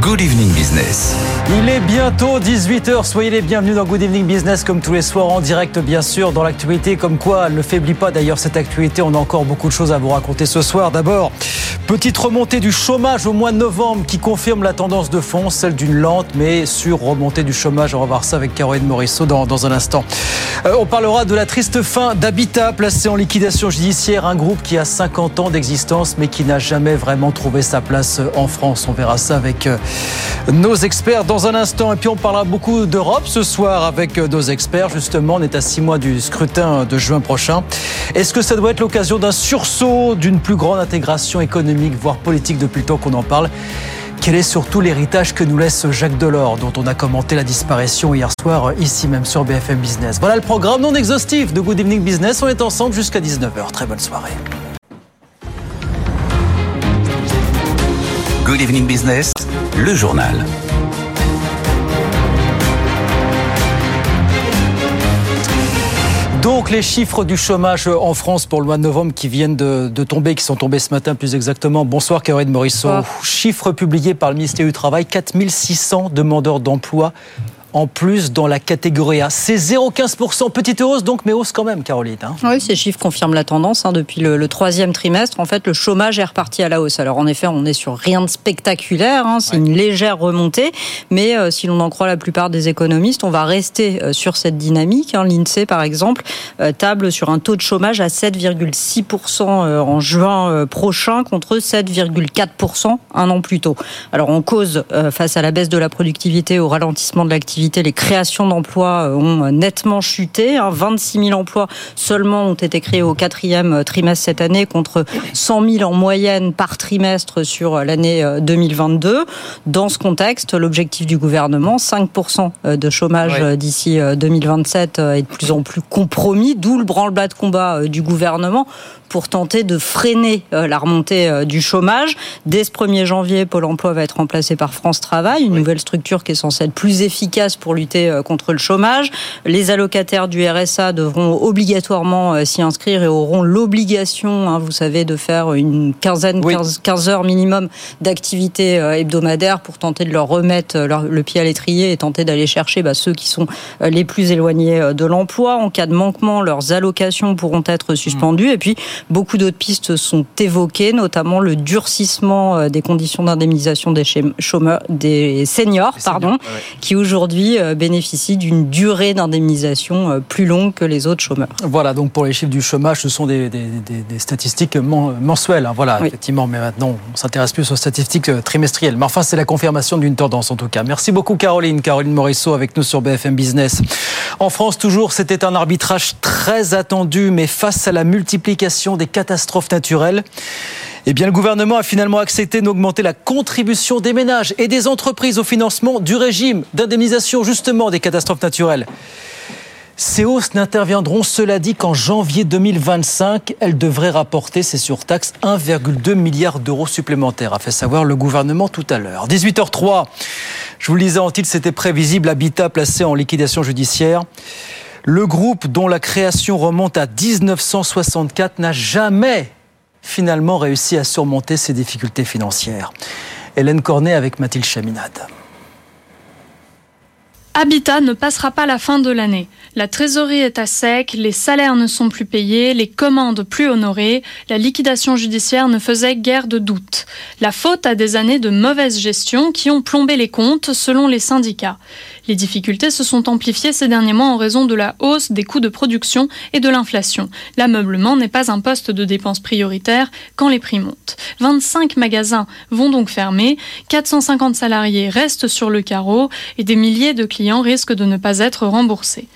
Good Evening Business. Il est bientôt 18h, soyez les bienvenus dans Good Evening Business comme tous les soirs en direct bien sûr dans l'actualité comme quoi elle ne faiblit pas d'ailleurs cette actualité, on a encore beaucoup de choses à vous raconter ce soir. D'abord, petite remontée du chômage au mois de novembre qui confirme la tendance de fond, celle d'une lente mais sûre remontée du chômage. On va voir ça avec Caroline Morisseau dans, dans un instant. Euh, on parlera de la triste fin d'Habitat placé en liquidation judiciaire, un groupe qui a 50 ans d'existence mais qui n'a jamais vraiment trouvé sa place en France. On verra ça avec euh, nos experts dans un instant. Et puis on parlera beaucoup d'Europe ce soir avec euh, nos experts. Justement, on est à six mois du scrutin de juin prochain. Est-ce que ça doit être l'occasion d'un sursaut, d'une plus grande intégration économique, voire politique depuis le temps qu'on en parle? Quel est surtout l'héritage que nous laisse Jacques Delors, dont on a commenté la disparition hier soir ici même sur BFM Business? Voilà le programme non exhaustif de Good Evening Business. On est ensemble jusqu'à 19h. Très bonne soirée. Good Evening Business, le journal. Donc les chiffres du chômage en France pour le mois de novembre qui viennent de, de tomber, qui sont tombés ce matin plus exactement. Bonsoir Caroline Morisseau. Chiffres publiés par le ministère du Travail, 4600 demandeurs d'emploi en plus dans la catégorie A. C'est 0,15%, petite hausse donc, mais hausse quand même, Caroline. hein. Oui, ces chiffres confirment la tendance. hein. Depuis le, le troisième trimestre, en fait, le chômage est reparti à la hausse. Alors, en effet, on est sur rien de spectaculaire. hein. C'est une légère remontée. Mais euh, si l'on en croit la plupart des économistes, on va rester euh, sur cette dynamique. L'INSEE, par exemple, euh, table sur un taux de chômage à 7,6% euh, en juin prochain contre 7,4% un an plus tôt. Alors, en cause, face à la baisse de la productivité, au ralentissement de l'activité, les créations d'emplois euh, ont nettement chuté. hein. 26 000 emplois seulement ont été créés au quatrième euh, trimestre cette année contre 100 000 en moyenne par trimestre sur euh, l'année euh, 2022. Dans ce contexte, l'objectif du gouvernement, 5% de chômage d'ici euh, 2027 euh, est de plus en plus compromis, d'où le branle-bas de combat du gouvernement pour tenter de freiner la remontée du chômage. Dès ce 1er janvier, Pôle emploi va être remplacé par France Travail, une nouvelle structure qui est censée être plus efficace pour lutter euh, contre le chômage. Les allocataires du RSA devront obligatoirement euh, s'y inscrire et auront l'obligation, hein, vous savez, de faire une quinzaine, Oui. 15, 15 heures minimum d'activité euh, hebdomadaire pour tenter de leur remettre leur- le pied à l'étrier et tenter d'aller chercher bah, ceux qui sont les plus éloignés de l'emploi. En cas de manquement, leurs allocations pourront être suspendues. Et puis, beaucoup d'autres pistes sont évoquées, notamment le durcissement des conditions d'indemnisation des des seniors, pardon, seniors, ouais, ouais. qui aujourd'hui euh, bénéficient d'une durée d'indemnisation euh, plus longue que les autres chômeurs. Voilà, donc pour les chiffres du chômage, ce sont des, des- des- des statistiques men- mensuelles. hein. voilà, Oui. effectivement, mais maintenant, on s'intéresse plus aux statistiques euh, trimestrielles. Mais enfin, c'est la confirmation d'une tendance en tout cas. Merci beaucoup, Caroline. Caroline Morisseau avec nous sur BFM Business. En France, toujours, c'était un arbitrage très attendu, mais face à la multiplication des catastrophes naturelles, eh bien, le gouvernement a finalement accepté d'augmenter la contribution des ménages et des entreprises au financement du régime d'indemnisation justement des catastrophes naturelles. Ces hausses n'interviendront, cela dit, qu'en janvier 2025. Elles devraient rapporter ces surtaxes 1,2 milliard d'euros supplémentaires, a fait savoir le gouvernement tout à l'heure. 18h03, je vous le disais en titre, c'était prévisible, Habitat placé en liquidation judiciaire. Le groupe dont la création remonte à 1964 n'a jamais finalement réussi à surmonter ses difficultés financières. Hélène Cornet avec Mathilde Chaminade. Habitat ne passera pas la fin de l'année. La trésorerie est à sec, les salaires ne sont plus payés, les commandes plus honorées, la liquidation judiciaire ne faisait guère de doute. La faute à des années de mauvaise gestion qui ont plombé les comptes selon les syndicats. Les difficultés se sont amplifiées ces derniers mois en raison de la hausse des coûts de production et de l'inflation. L'ameublement n'est pas un poste de dépense prioritaire quand les prix montent. 25 magasins vont donc fermer, 450 salariés restent sur le carreau et des milliers de clients risquent de ne pas être remboursés.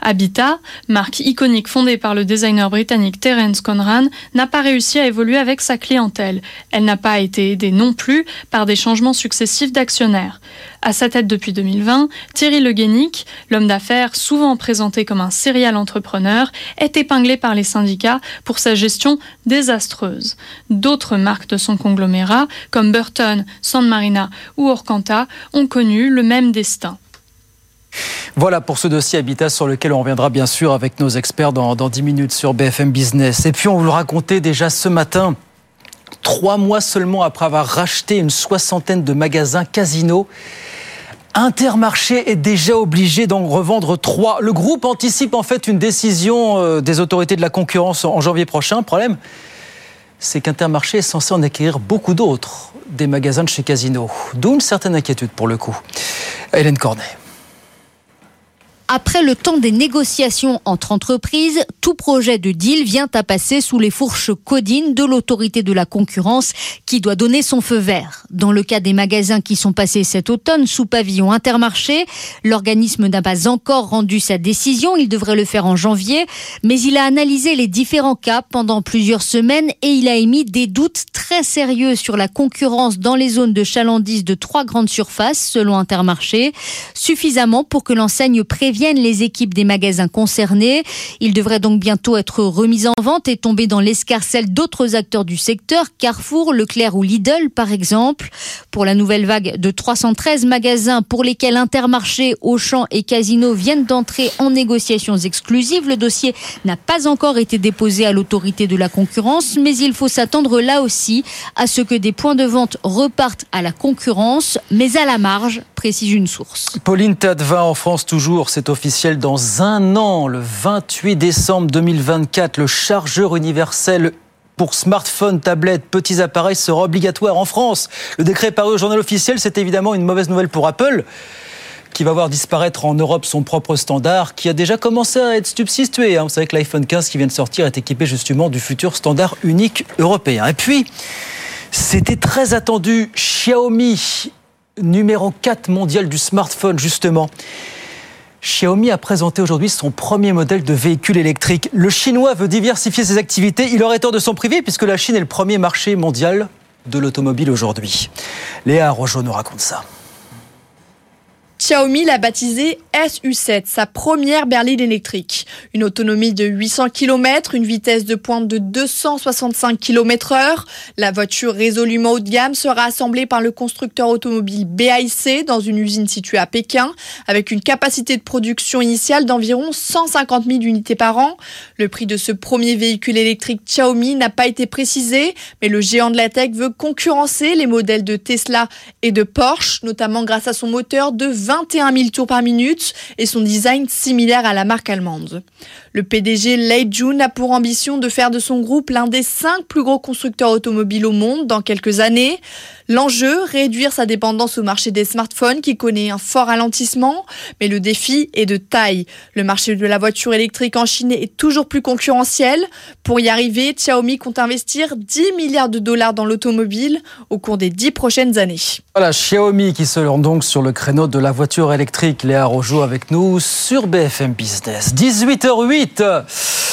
Habitat, marque iconique fondée par le designer britannique Terence Conran, n'a pas réussi à évoluer avec sa clientèle. Elle n'a pas été aidée non plus par des changements successifs d'actionnaires. À sa tête depuis 2020, Thierry Le Guénic, l'homme d'affaires souvent présenté comme un serial entrepreneur, est épinglé par les syndicats pour sa gestion désastreuse. D'autres marques de son conglomérat, comme Burton, San Marina ou Orcanta, ont connu le même destin. Voilà pour ce dossier Habitat sur lequel on reviendra bien sûr avec nos experts dans, dans 10 minutes sur BFM Business. Et puis on vous le racontait déjà ce matin, trois mois seulement après avoir racheté une soixantaine de magasins casinos. Intermarché est déjà obligé d'en revendre trois. Le groupe anticipe en fait une décision euh, des autorités de la concurrence en janvier prochain. Problème, c'est qu'Intermarché est censé en acquérir beaucoup d'autres, des magasins de chez Casino. D'où une certaine inquiétude pour le coup. Hélène Cornet. Après le temps des négociations entre entreprises, tout projet de deal vient à passer sous les fourches codines de l'autorité de la concurrence qui doit donner son feu vert. Dans le cas des magasins qui sont passés cet automne sous pavillon intermarché, l'organisme n'a pas encore rendu sa décision, il devrait le faire en janvier, mais il a analysé les différents cas pendant plusieurs semaines et il a émis des doutes très sérieux sur la concurrence dans les zones de chalandise de trois grandes surfaces selon Intermarché, suffisamment pour que l'enseigne prévienne les équipes des magasins concernés. Il devrait donc bientôt être remis en vente et tomber dans l'escarcelle d'autres acteurs du secteur, Carrefour, Leclerc ou Lidl par exemple. Pour la nouvelle vague de 313 magasins pour lesquels Intermarché, Auchan et Casino viennent d'entrer en négociations exclusives, le dossier n'a pas encore été déposé à l'autorité de la concurrence, mais il faut s'attendre là aussi à ce que des points de vente repartent à la concurrence, mais à la marge, précise une source. Pauline Tadevin en France toujours, officiel dans un an, le 28 décembre 2024, le chargeur universel pour smartphones, tablettes, petits appareils sera obligatoire en France. Le décret paru au journal officiel, c'est évidemment une mauvaise nouvelle pour Apple qui va voir disparaître en Europe son propre standard, qui a déjà commencé à être substitué. Hein. Vous savez que l'iPhone 15 qui vient de sortir est équipé justement du futur standard unique européen. Et puis, c'était très attendu, Xiaomi, numéro 4 mondial du smartphone, justement. Xiaomi a présenté aujourd'hui son premier modèle de véhicule électrique. Le Chinois veut diversifier ses activités. Il aurait tort de s'en priver puisque la Chine est le premier marché mondial de l'automobile aujourd'hui. Léa Rojo nous raconte ça. Xiaomi l'a baptisé SU7, sa première berline électrique. Une autonomie de 800 km, une vitesse de pointe de 265 km heure. La voiture résolument haut de gamme sera assemblée par le constructeur automobile BAIC dans une usine située à Pékin, avec une capacité de production initiale d'environ 150 000 unités par an. Le prix de ce premier véhicule électrique Xiaomi n'a pas été précisé, mais le géant de la tech veut concurrencer les modèles de Tesla et de Porsche, notamment grâce à son moteur de 21 000 tours par minute et son design similaire à la marque allemande. Le PDG Lei Jun a pour ambition de faire de son groupe l'un des cinq plus gros constructeurs automobiles au monde dans quelques années. L'enjeu, réduire sa dépendance au marché des smartphones qui connaît un fort ralentissement, mais le défi est de taille. Le marché de la voiture électrique en Chine est toujours plus concurrentiel. Pour y arriver, Xiaomi compte investir 10 milliards de dollars dans l'automobile au cours des 10 prochaines années. Voilà, Xiaomi qui se lance donc sur le créneau de la voiture électrique. Léa Rojo avec nous sur BFM Business. 18h08 suite.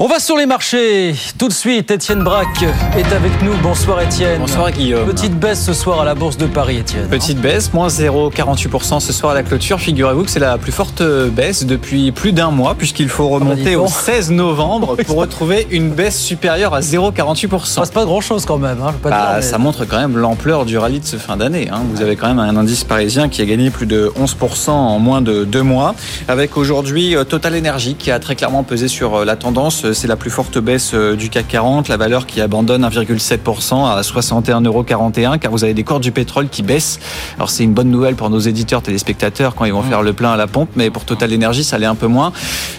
On va sur les marchés. Tout de suite, Étienne Braque est avec nous. Bonsoir Étienne. Bonsoir Guillaume. Petite baisse ce soir à la Bourse de Paris, Étienne. Petite baisse, moins 0,48% ce soir à la clôture. Figurez-vous que c'est la plus forte baisse depuis plus d'un mois, puisqu'il faut Ah bah, remonter au 16 novembre pour retrouver une baisse supérieure à 0,48%. Ah, c'est pas grand chose quand même. Hein, pas Bah, dire, mais- ça montre quand même l'ampleur du rallye de ce fin d'année. hein. Vous avez quand même un indice parisien qui a gagné plus de 11% en moins de deux mois, avec aujourd'hui euh, Total Energy qui a très clairement pesé sur euh, la tendance. C'est la plus forte baisse euh, du CAC 40, la valeur qui abandonne 1,7% à 61,41 car vous avez des cours du pétrole qui baissent. Alors c'est une bonne nouvelle pour nos éditeurs téléspectateurs quand ils vont faire le plein à la pompe, mais pour Total Energy ça l'est un peu moins.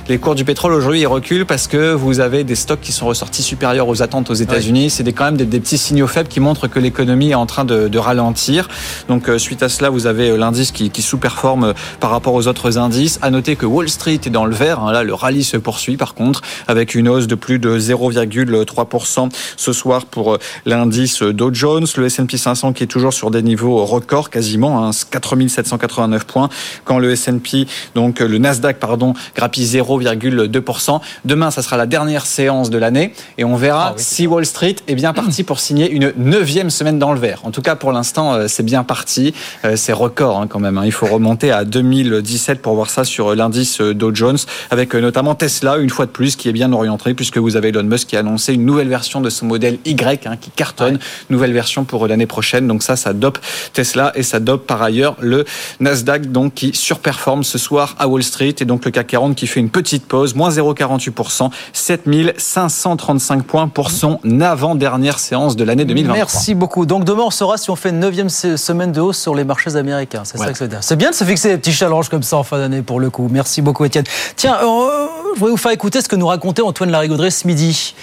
Les cours du pétrole aujourd'hui ils reculent parce que vous avez des stocks qui sont ressortis supérieurs aux attentes aux États-Unis. C'est quand même des, des petits signaux faibles qui montrent que l'économie est en train de, de ralentir. Donc euh, suite à cela, vous avez euh, l'indice qui, qui sous-performe euh, par rapport aux autres indices. À noter que Wall Street est dans le vert. hein. Là, le rallye se poursuit par contre avec une hausse de plus de 0,3% ce soir pour l'indice Dow Jones, le S&P 500 qui est toujours sur des niveaux records quasiment, hein, 4789 points, quand le S&P, donc le Nasdaq, pardon, grappille 0,2%. Demain, ça sera la dernière séance de l'année et on verra ah si Wall Street est bien parti pour signer une neuvième semaine dans le vert. En tout cas, pour l'instant, euh, c'est bien parti. Euh, c'est record hein, quand même. Hein. Il faut remonter à 2017 pour voir ça sur l'indice Dow Jones, avec notamment Tesla, une fois de plus, qui est bien orienté, puisque vous avez Elon Musk qui a annoncé une nouvelle version de son modèle Y, hein, qui cartonne. Nouvelle version pour l'année prochaine. Donc ça, ça dope Tesla et ça dope par ailleurs le Nasdaq, donc qui surperforme ce soir à Wall Street. Et donc le CAC 40 qui fait une petite pause, moins 0,48%, 7535 points pour son avant-dernière séance de l'année 2023. Merci beaucoup. Donc demain, on saura si on fait une neuvième semaine de hausse sur les marchés américains. C'est ça que c'est C'est bien de se fixer des petits challenges comme ça en fin d'année pour le coup. Merci beaucoup, Étienne. Tiens, euh, je voudrais vous faire écouter ce que nous racontait Antoine Larigauderie ce midi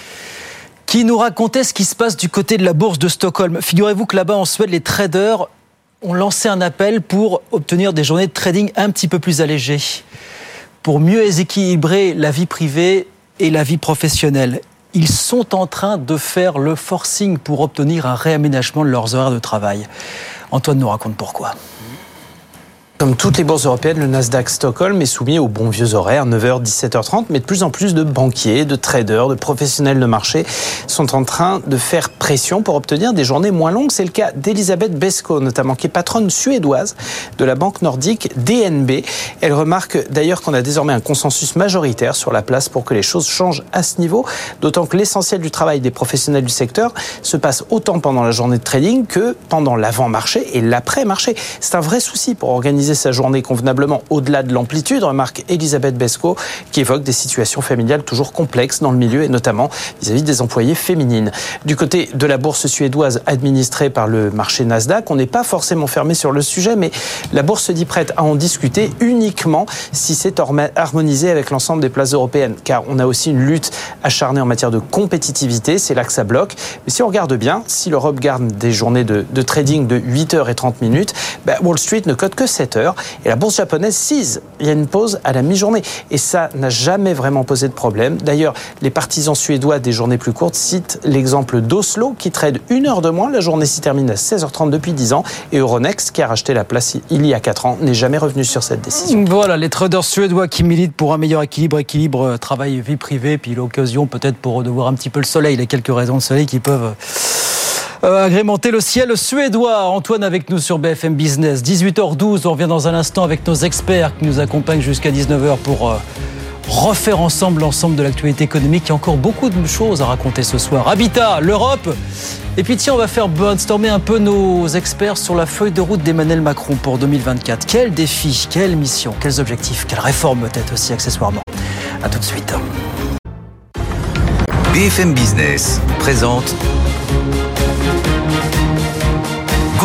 qui nous racontait ce qui se passe du côté de la bourse de Stockholm. Figurez-vous que là-bas en Suède, les traders ont lancé un appel pour obtenir des journées de trading un petit peu plus allégées, pour mieux équilibrer la vie privée et la vie professionnelle. Ils sont en train de faire le forcing pour obtenir un réaménagement de leurs horaires de travail. Antoine nous raconte pourquoi. Comme toutes les bourses européennes, le Nasdaq Stockholm est soumis aux bons vieux horaires, 9h, 17h30, mais de plus en plus de banquiers, de traders, de professionnels de marché sont en train de faire pression pour obtenir des journées moins longues. C'est le cas d'Elisabeth Besko, notamment, qui est patronne suédoise de la banque nordique DNB. Elle remarque d'ailleurs qu'on a désormais un consensus majoritaire sur la place pour que les choses changent à ce niveau, d'autant que l'essentiel du travail des professionnels du secteur se passe autant pendant la journée de trading que pendant l'avant-marché et l'après-marché. C'est un vrai souci pour organiser sa journée convenablement au-delà de l'amplitude, remarque Elisabeth Besco, qui évoque des situations familiales toujours complexes dans le milieu et notamment vis-à-vis des employés féminines. Du côté de la bourse suédoise administrée par le marché Nasdaq, on n'est pas forcément fermé sur le sujet, mais la bourse se dit prête à en discuter uniquement si c'est harmonisé avec l'ensemble des places européennes, car on a aussi une lutte acharnée en matière de compétitivité, c'est là que ça bloque. Mais si on regarde bien, si l'Europe garde des journées de, trading de 8 h et 30 minutes, bah, Wall Street ne cote que 7 et la bourse japonaise 6. Il y a une pause à la mi-journée. Et ça n'a jamais vraiment posé de problème. D'ailleurs, les partisans suédois des journées plus courtes citent l'exemple d'Oslo qui trade une heure de moins. La journée s'y termine à 16h30 depuis 10 ans. Et Euronext, qui a racheté la place il y a 4 ans, n'est jamais revenu sur cette décision. Voilà, les traders suédois qui militent pour un meilleur équilibre, équilibre euh, travail-vie privée, puis l'occasion peut-être pour de voir un petit peu le soleil, les quelques raisons de soleil qui peuvent euh, agrémenter le ciel suédois. Antoine avec nous sur BFM Business. 18h12, on revient dans un instant avec nos experts qui nous accompagnent jusqu'à 19h pour euh, refaire ensemble l'ensemble de l'actualité économique. Il y a encore beaucoup de choses à raconter ce soir. Habitat, l'Europe. Et puis tiens, on va faire brainstormer un peu nos experts sur la feuille de route d'Emmanuel Macron pour 2024. Quels défis, quelles missions, quels objectifs, quelles réformes peut-être aussi accessoirement. A tout de suite. BFM Business présente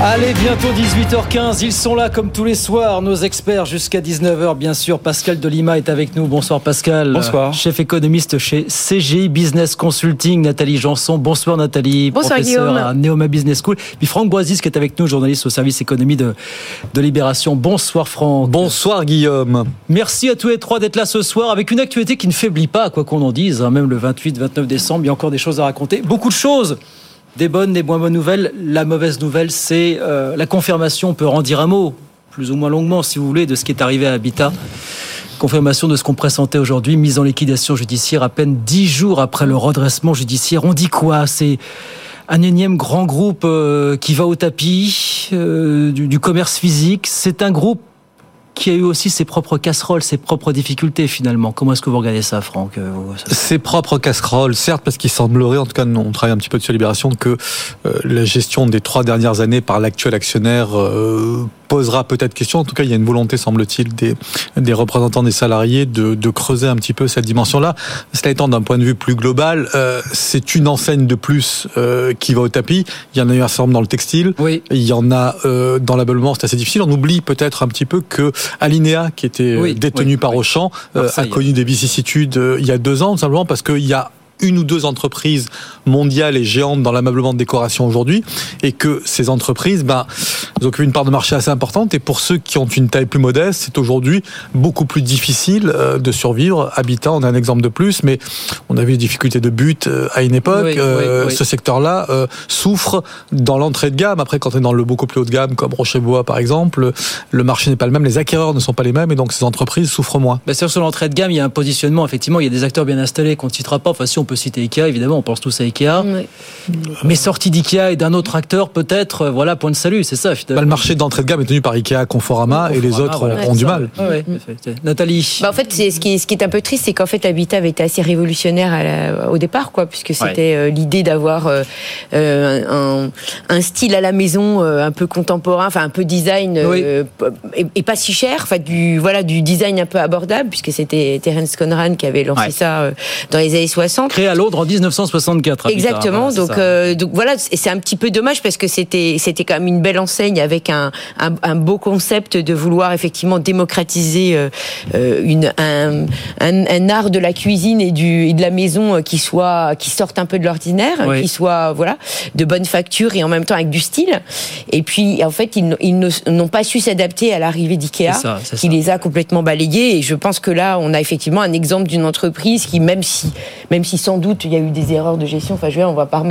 Allez, bientôt 18h15, ils sont là comme tous les soirs, nos experts jusqu'à 19h bien sûr. Pascal Delima est avec nous. Bonsoir Pascal. Bonsoir. Chef économiste chez CGI Business Consulting, Nathalie Janson. Bonsoir Nathalie. Bonsoir professeur à Neoma Business School. Puis Franck Boisis qui est avec nous, journaliste au service économie de, de Libération. Bonsoir Franck. Bonsoir Guillaume. Merci à tous les trois d'être là ce soir avec une actualité qui ne faiblit pas, quoi qu'on en dise. Hein. même le 28-29 décembre, il y a encore des choses à raconter. Beaucoup de choses des bonnes, des moins bonnes nouvelles. La mauvaise nouvelle, c'est euh, la confirmation, on peut en dire un mot, plus ou moins longuement si vous voulez, de ce qui est arrivé à Habitat. Confirmation de ce qu'on pressentait aujourd'hui, mise en liquidation judiciaire à peine dix jours après le redressement judiciaire. On dit quoi? C'est un énième grand groupe euh, qui va au tapis euh, du, commerce physique. C'est un groupe qui a eu aussi ses propres casseroles, ses propres difficultés finalement. Comment est-ce que vous regardez ça, Franck euh, Ses propres casseroles, certes, parce qu'il semblerait, en tout cas, on travaille un petit peu sur Libération, que euh, la gestion des trois dernières années par l'actuel actionnaire euh, posera peut-être question. En tout cas, il y a une volonté, semble-t-il, des, des représentants des salariés de, de creuser un petit peu cette dimension-là. Cela étant, d'un point de vue plus global, euh, c'est une enseigne de plus euh, qui va au tapis. Il y en a eu un certain dans le textile. Oui. Il y en a euh, dans l'ameublement, c'est assez difficile. On oublie peut-être un petit peu que Alinea, qui était détenu par Auchan, a connu des vicissitudes il y a deux ans, simplement parce qu'il y a une ou deux entreprises mondiales et géantes dans l'ameublement de décoration aujourd'hui, et que ces entreprises, ben, elles occupent une part de marché assez importante. Et pour ceux qui ont une taille plus modeste, c'est aujourd'hui beaucoup plus difficile euh, de survivre. Habitat, on a un exemple de plus, mais on a vu des difficultés de but euh, à une époque. Oui, Euh, oui, oui. Ce secteur-là euh, souffre dans l'entrée de gamme. Après, quand on est dans le beaucoup plus haut de gamme, comme Rocher-Bois par exemple, le marché n'est pas le même, les acquéreurs ne sont pas les mêmes, et donc ces entreprises souffrent moins. Bah, sur l'entrée de gamme, il y a un positionnement. Effectivement, il y a des acteurs bien installés qu'on ne citera pas. Enfin, si on peut citer Ikea, évidemment, on pense tous à Ikea. Mais sorti d'Ikea et d'un autre acteur, peut-être, euh, voilà, point de salut, c'est ça, finalement. Bah, le marché d'entrée de gamme est tenu par Ikea, Conforama, et les autres voilà, ont, du ça. mal. Ouais, c'est- Nathalie. Bah, en fait, c'est ce qui est, ce qui est un peu triste, c'est qu'en fait, Habitat avait été assez révolutionnaire à la- au départ, quoi, puisque c'était euh, l'idée d'avoir euh, un, un style à la maison euh, un peu contemporain, enfin un peu design euh, et, et pas si cher, enfin du voilà du design un peu abordable, puisque c'était Terence Conran qui avait lancé Ouais. ça euh, dans les années 60. Créé à Londres en 1964. Habitat, Exactement. voilà, donc, euh, donc voilà, c'est un petit peu dommage parce que c'était c'était quand même une belle enseigne avec un, un, un beau concept de vouloir effectivement démocratiser euh, euh, une un, un, art de la cuisine et du et de la maison qui soit qui sorte un peu de l'ordinaire, Oui. qui soit voilà de bonne facture et en même temps avec du style. Et puis en fait ils, ils n'ont pas su s'adapter à l'arrivée d'Ikea, qui les a complètement balayés. Et je pense que là on a effectivement un exemple d'une entreprise qui même si même si sans doute il y a eu des erreurs de gestion, enfin je veux dire, on va pas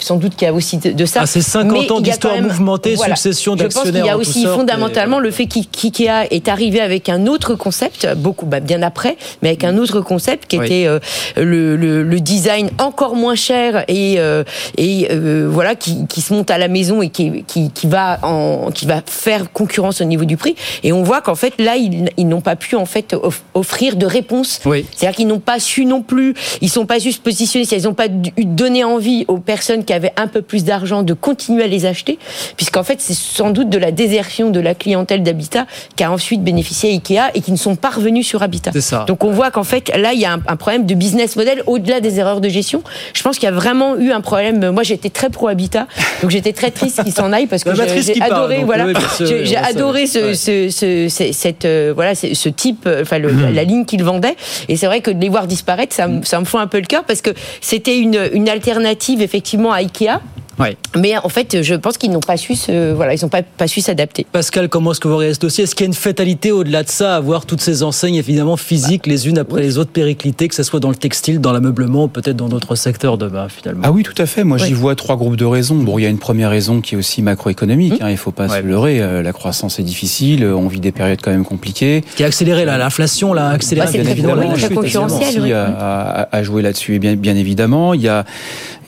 sans doute qu'il y a aussi de, ça. Ah, c'est 50 Mais ans d'histoire mouvementée, voilà. succession Je pense qu'il d'actionnaires y a aussi fondamentalement et le fait qu'I- qu'IKEA est arrivé avec un autre concept, beaucoup bah, bien après, mais avec un autre concept qui Oui. était euh, le, le- le design encore moins cher et, euh, et euh, voilà qui, qui se monte à la maison et qui, qui, qui va en, qui va faire concurrence au niveau du prix. Et on voit qu'en fait là ils, ils n'ont pas pu en fait off- offrir de réponse. Oui. C'est-à-dire qu'ils n'ont pas su non plus, ils sont pas su se positionner, ils n'ont pas donné envie aux personnes qui avaient un peu plus d'argent de continuer à les acheter, puisqu'en fait c'est sans doute de la désertion de la clientèle d'Habitat qui a ensuite bénéficié à Ikea et qui ne sont pas revenus sur Habitat. Ça. Donc on voit qu'en fait là il y a un, un problème de business model au-delà des erreurs de gestion. Je pense qu'il y a vraiment eu un problème. Moi j'étais très pro Habitat, donc j'étais très triste qu'il s'en aille parce que j'ai adoré voilà, j'ai adoré ce, Ouais. ce, ce- ce- cette euh, voilà ce type euh, enfin le- Mhm. la ligne qu'il vendait et c'est vrai que de les voir disparaître ça, me- ça me fout un peu le cœur parce que c'était une, alternative effectivement à Ikea Ouais. mais en fait je pense qu'ils n'ont pas su se, voilà ils n'ont pas, pas su s'adapter Pascal, comment est-ce que vous regardez ce dossier? Est-ce qu'il y a une fatalité au-delà de ça, à voir toutes ces enseignes évidemment physiques, les unes après les autres périclitées, que ce soit dans le textile, dans l'ameublement, peut-être dans d'autres secteurs demain finalement? Ah oui, tout à fait. Moi, j'y vois trois groupes de raisons. Bon, il y a une première raison qui est aussi macroéconomique. Mmh. Hein, il faut pas Ouais. se leurrer. Euh, La croissance est difficile. euh, On vit des périodes quand même compliquées. Qui a accéléré là, l'inflation, là, a accéléré Bah, c'est Bien très évidemment, très chute, concurrentiel, oui. aussi à, à- à jouer là-dessus. Et bien, bien évidemment, il y a,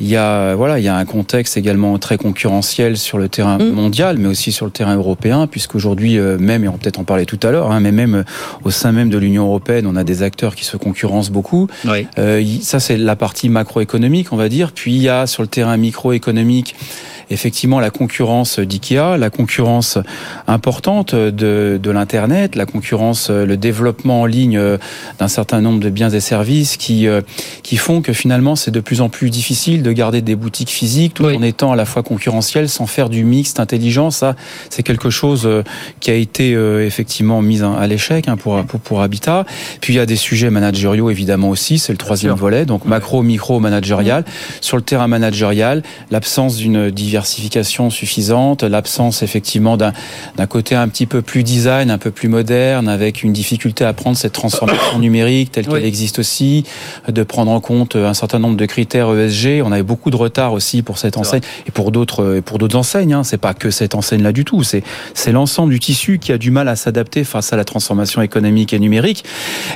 il y a, voilà, il y a un contexte également très concurrentiel sur le terrain Mm. mondial, mais aussi sur le terrain européen, puisqu'aujourd'hui euh, même, et on va peut-être en parler tout à l'heure, hein, mais même euh, au sein même de l'Union européenne, on a des acteurs qui se concurrencent beaucoup. Oui. Euh, ça, c'est la partie macroéconomique, on va dire. Puis il y a sur le terrain microéconomique, effectivement, la concurrence d'IKEA, la concurrence importante de, de l'Internet, la concurrence, euh, le développement en ligne euh, d'un certain nombre de biens et services qui, euh, qui font que finalement, c'est de plus en plus difficile de garder des boutiques physiques tout Oui. en étant à la fois concurrentiel sans faire du mixte intelligent. Ça, c'est quelque chose qui a été effectivement mis à l'échec hein, pour, pour, pour Habitat. Puis il y a des sujets managériaux évidemment aussi, c'est le troisième volet, donc macro, micro, managérial. Sur le terrain managérial, l'absence d'une diversification suffisante, l'absence effectivement d'un côté un petit peu plus design, un peu plus moderne, avec une difficulté à prendre cette transformation numérique telle Oui. qu'elle existe aussi, de prendre en compte un certain nombre de critères ESG. On avait beaucoup de retard aussi pour cette enseigne et pour d'autres et pour d'autres enseignes. Hein. C'est pas que cette enseigne-là du tout. C'est c'est l'ensemble du tissu qui a du mal à s'adapter face à la transformation économique et numérique.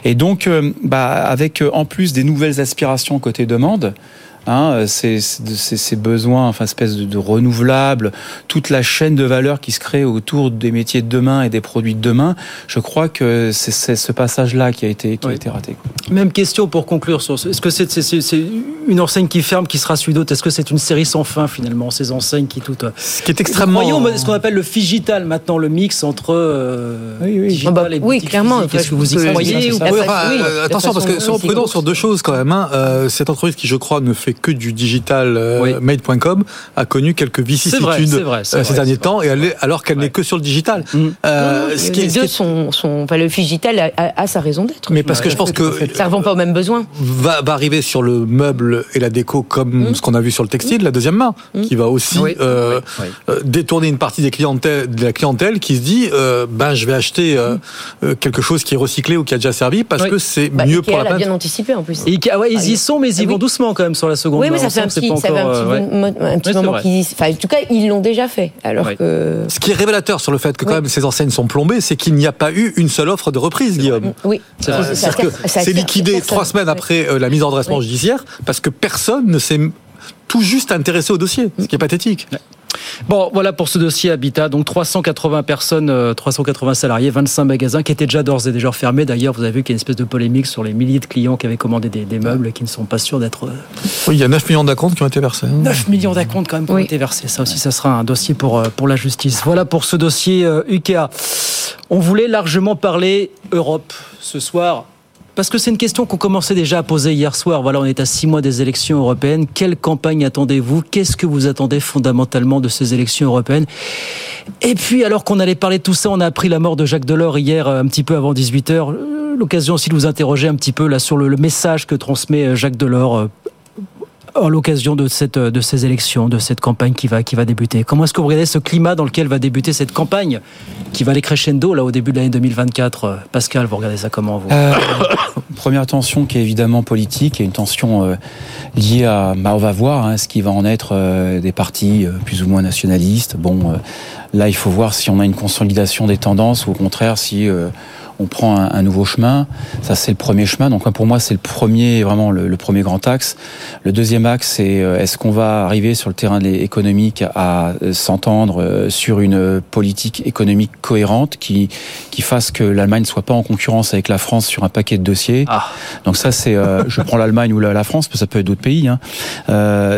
Et donc, euh, bah, avec euh, en plus des nouvelles aspirations côté demande. Hein, euh, ces, ces, ces besoins, enfin espèce de, de renouvelables, toute la chaîne de valeur qui se crée autour des métiers de demain et des produits de demain, je crois que c'est ce passage-là qui a été qui a été raté. quoi. Même question pour conclure sur ce. Est-ce que c'est une enseigne qui ferme, qui sera suivie d'autres? Est-ce que c'est une série sans fin finalement, ces enseignes qui tout. Ce qui est extrêmement. Voyons ce qu'on appelle le figital maintenant, le mix entre euh, Oui, oui. digital Ah bah, et oui, clairement. physique. Est-ce que vous y croyez ou Oui, enfin, oui, euh, attention, parce que soyons prudents sur deux choses quand même. hein. Euh, cette entreprise qui, je crois, ne fait que du digital euh, made.com a connu quelques vicissitudes vrai, vrai, ces derniers temps, et alors qu'elle n'est que sur le digital. Mm. ce qui les deux sont, sont enfin, le digital a, sa raison d'être. Mais parce que je pense que ça ne répond pas aux mêmes besoins. Va, va, arriver sur le meuble et la déco comme mm. ce qu'on a vu sur le textile, la deuxième main, qui va aussi détourner une partie des clientèles, de la clientèle qui se dit, ben je vais acheter quelque chose qui est recyclé ou qui a déjà servi parce que c'est bah, mieux pour la planète. bien anticipé en plus. ouais, ils y sont, mais ils y ah vont doucement quand même sur la seconde. Oui, mais ça fait un petit, ça fait un petit, un petit moment qu'ils Enfin, en tout cas, ils l'ont déjà fait. Alors que... Ce qui est révélateur sur le fait que quand même ces enseignes sont plombées, c'est qu'il n'y a pas eu une seule offre de reprise, Guillaume. Oui. C'est-à-dire que c'est liquidé trois semaines après euh, la mise en redressement judiciaire parce que personne ne s'est tout juste intéressé au dossier, ce qui est pathétique. Bon, voilà pour ce dossier Habitat. Donc 380 personnes, 380 euh, salariés, 25 magasins qui étaient déjà d'ores et déjà fermés. D'ailleurs, vous avez vu qu'il y a une espèce de polémique sur les milliers de clients qui avaient commandé des, meubles et qui ne sont pas sûrs d'être. Euh, oui, il y a 9 millions d'acomptes qui ont été versés. 9 hein. millions d'acomptes quand même qui ont été versés. Ça aussi, ça sera un dossier pour, euh, pour la justice. Voilà pour ce dossier UKA. On voulait largement parler Europe ce soir. Parce que c'est une question qu'on commençait déjà à poser hier soir. Voilà, on est à six mois des élections européennes. Quelle campagne attendez-vous? Qu'est-ce que vous attendez fondamentalement de ces élections européennes? Et puis, alors qu'on allait parler de tout ça, on a appris la mort de Jacques Delors hier, euh, un petit peu avant 18h. Euh, l'occasion aussi de vous interroger un petit peu là sur le, message que transmet euh, Jacques Delors à l'occasion de, cette, de ces élections, de cette campagne qui va, qui va débuter Comment est-ce que vous regardez ce climat dans lequel va débuter cette campagne qui va aller crescendo là au début de l'année 2024 Pascal, vous regardez ça comment vous euh, Première tension qui est évidemment politique et une tension euh, liée à, bah, on va voir hein, ce qui va en être euh, des partis plus ou moins nationalistes. Bon, là il faut voir si on a une consolidation des tendances ou au contraire si on prend un, nouveau chemin. Ça, c'est le premier chemin. Donc, pour moi, c'est le premier, vraiment le, premier grand axe. Le deuxième axe, c'est euh, est-ce qu'on va arriver sur le terrain économique à euh, s'entendre euh, sur une politique économique cohérente qui qui fasse que l'Allemagne ne soit pas en concurrence avec la France sur un paquet de dossiers? Ah. Donc ça, c'est, je prends l'Allemagne ou la, France, mais ça peut être d'autres pays. Hein.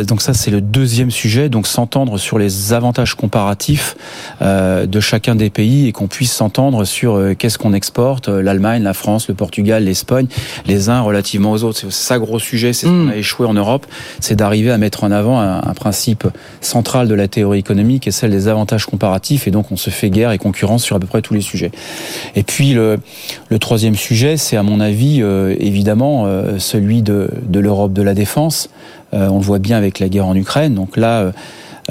donc ça, c'est le deuxième sujet. Donc s'entendre sur les avantages comparatifs de chacun des pays et qu'on puisse s'entendre sur qu'est-ce qu'on exporte euh, l'Allemagne, la France, le Portugal, l'Espagne, les uns relativement aux autres. C'est ça gros sujet, c'est ce qu'on hmm. a échoué en Europe, c'est d'arriver à mettre en avant un, principe central de la théorie économique et celle des avantages comparatifs et donc on se fait guerre et concurrence sur à peu près tous les sujets. Et puis le, troisième sujet, c'est à mon avis euh, évidemment euh, celui de, de l'Europe de la défense. on le voit bien avec la guerre en Ukraine. Donc là,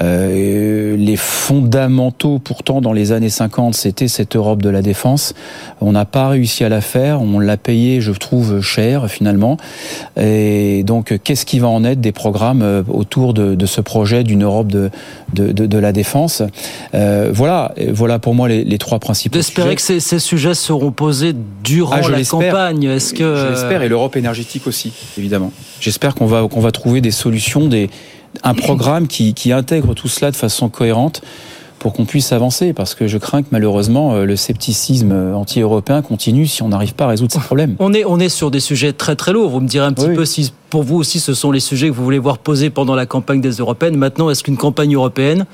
euh, les fondamentaux, pourtant, dans les années 50, c'était cette Europe de la défense. On n'a pas réussi à la faire. On l'a payé, je trouve, cher, finalement. Et donc, qu'est-ce qui va en être des programmes euh, autour de, de ce projet d'une Europe de, de, de, de, la défense? Euh, Voilà, voilà pour moi les, les trois principaux. D'espérer que ces, ces, sujets seront posés durant ah, la campagne. Est-ce que je l'espère et l'Europe énergétique aussi, évidemment. J'espère qu'on va qu'on va trouver des solutions, des un programme qui, qui intègre tout cela de façon cohérente pour qu'on puisse avancer, parce que je crains que malheureusement euh, le scepticisme anti-européen continue si on n'arrive pas à résoudre ces problèmes. On est, on est sur des sujets très très lourds. Vous me direz un petit peu si pour vous aussi ce sont les sujets que vous voulez voir posés pendant la campagne des européennes. Maintenant, est-ce qu'une campagne européenne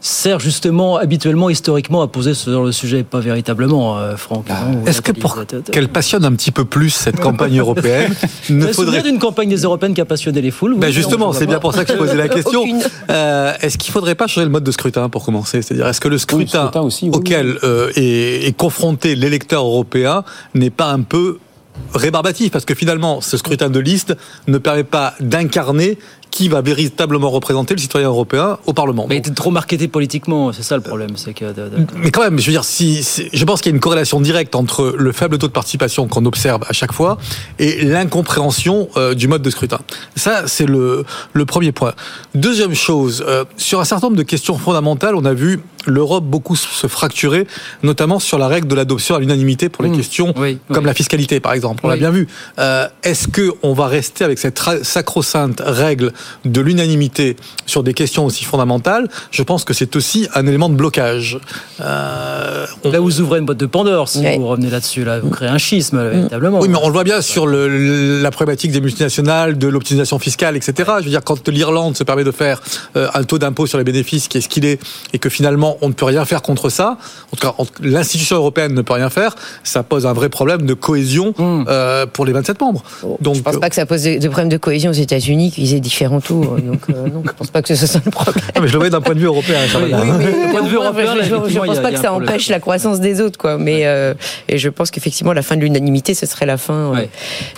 sert justement habituellement, historiquement, à poser ce genre de sujet, pas véritablement, euh, Franck. Ah. Est-ce que pour qu'elle passionne un petit peu plus cette campagne européenne, ne faudrait d'une campagne des européennes qui a passionné les foules ben Justement, c'est bien pour ça que je posais la question. Euh, est-ce qu'il faudrait pas changer le mode de scrutin pour commencer? C'est-à-dire, est-ce que le scrutin, auquel euh, est confronté l'électeur européen n'est pas un peu rébarbatif? Parce que finalement ce scrutin de liste ne permet pas d'incarner qui va véritablement représenter le citoyen européen au Parlement. Mais était trop marketé politiquement, c'est ça le problème. C'est que... Mais quand même, je veux dire, si, je pense qu'il y a une corrélation directe entre le faible taux de participation qu'on observe à chaque fois et l'incompréhension euh, du mode de scrutin. Ça, c'est le, le premier point. Deuxième chose, euh, sur un certain nombre de questions fondamentales, on a vu l'Europe beaucoup se fracturer, notamment sur la règle de l'adoption à l'unanimité pour les mmh. questions comme la fiscalité, par exemple. On l'a bien vu. Euh, est-ce que on va rester avec cette sacro-sainte règle de l'unanimité sur des questions aussi fondamentales, je pense que c'est aussi un élément de blocage. Euh, Là, vous ouvrez une boîte de Pandore si vous revenez là-dessus. Là, vous créez un schisme, véritablement. Oui, mais on le voit bien sur le, la problématique des multinationales, de l'optimisation fiscale, etc. Je veux dire, quand l'Irlande se permet de faire euh, un taux d'impôt sur les bénéfices qui est ce qu'il est, et que finalement on ne peut rien faire contre ça. En tout cas, l'institution européenne ne peut rien faire. Ça pose un vrai problème de cohésion hmm. euh, pour les 27 membres. Donc, je pense pas que ça pose de, problème de cohésion aux États-Unis, qu'ils aient différents tours. Donc, euh, non, je pense pas que ce soit le problème. Ah, mais je le vois d'un point de vue européen. Oui, mais, point de vue européen, je, ne pense pas que ça empêche la croissance des autres, quoi. Mais euh, et je pense qu'effectivement, la fin de l'unanimité, ce serait la fin euh,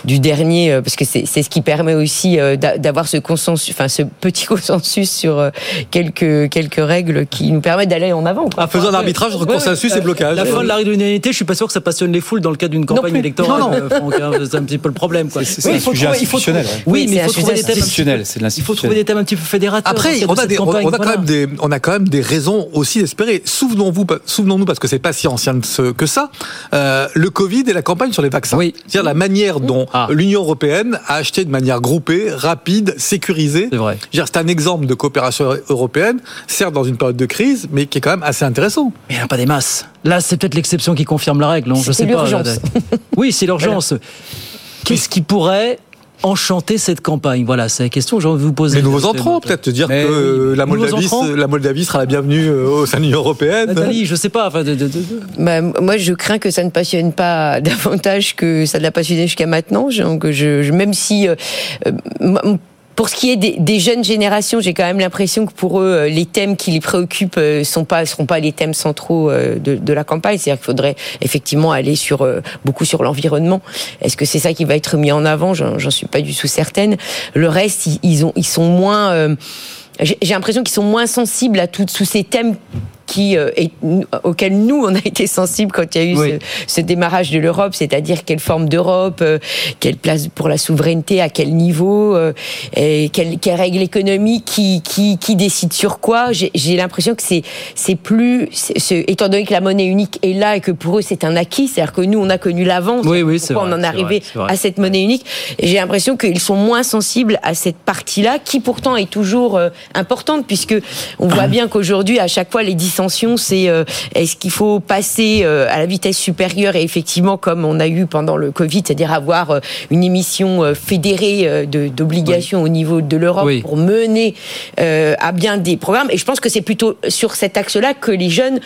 du dernier, parce que c'est ce qui permet aussi d'avoir ce consensus, enfin ce petit consensus sur quelques quelques règles qui nous permettent d'aller en avant. Quoi. Ah, faisant un arbitrage entre consensus et blocage. La fin de la règle de l'unanimité, je suis pas sûr que ça passionne les foules dans le cadre d'une campagne électorale, hein, c'est un petit peu le problème. C'est un sujet institutionnel. Oui, mais il faut trouver des thèmes. Il faut trouver des thèmes un petit peu fédérateurs. Après, on a, des, on, a quand même des, on a quand même des raisons aussi d'espérer. Souvenons-vous, souvenons-nous parce que c'est pas si ancien que ça, euh, le Covid et la campagne sur les vaccins. Oui. C'est-à-dire la manière dont ah. l'Union européenne a acheté de manière groupée, rapide, sécurisée. C'est vrai. C'est un exemple de coopération européenne, certes dans une période de crise, mais qui est quand même assez intéressant. Mais il n'y a pas des masses. Là, c'est peut-être l'exception qui confirme la règle. Je sais pas. Oui, c'est l'urgence. Qu'est-ce qui pourrait enchanter cette campagne? Voilà, c'est la question que j'ai envie de vous poser. Les nouveaux entrants, peut-être dire que la, Moldavie, la Moldavie sera la bienvenue euh, au sein de l'Union européenne. Nathalie, je sais pas. Enfin, bah, moi, je crains que ça ne passionne pas davantage que ça ne l'a passionné jusqu'à maintenant. Donc, je, même si euh, euh, pour ce qui est des, jeunes générations, j'ai quand même l'impression que pour eux, euh, les thèmes qui les préoccupent euh, sont pas seront pas les thèmes centraux euh, de, la campagne. C'est-à-dire qu'il faudrait effectivement aller sur beaucoup sur l'environnement. Est-ce que c'est ça qui va être mis en avant? J'en suis pas du tout certaine. Le reste, ils sont moins. j'ai l'impression qu'ils sont moins sensibles à tous ces thèmes qui euh, auquel nous on a été sensibles quand il y a eu ce, démarrage de l'Europe, c'est-à-dire quelle forme d'Europe, euh, quelle place pour la souveraineté, à quel niveau, euh, et quelle, quelle règle économique, qui, qui, qui décide sur quoi. J'ai l'impression que c'est c'est plus, étant donné que la monnaie unique est là et que pour eux c'est un acquis, c'est-à-dire que nous on a connu l'avance, oui, oui, on en est arrivé à cette monnaie unique. J'ai l'impression qu'ils sont moins sensibles à cette partie-là, qui pourtant est toujours importante puisque on voit bien qu'aujourd'hui à chaque fois les c'est euh, est-ce qu'il faut passer euh, à la vitesse supérieure et effectivement, comme on a eu pendant le Covid, c'est-à-dire avoir euh, une émission fédérée d'obligations au niveau de l'Europe pour mener à bien des programmes. Et je pense que c'est plutôt sur cet axe-là que les jeunes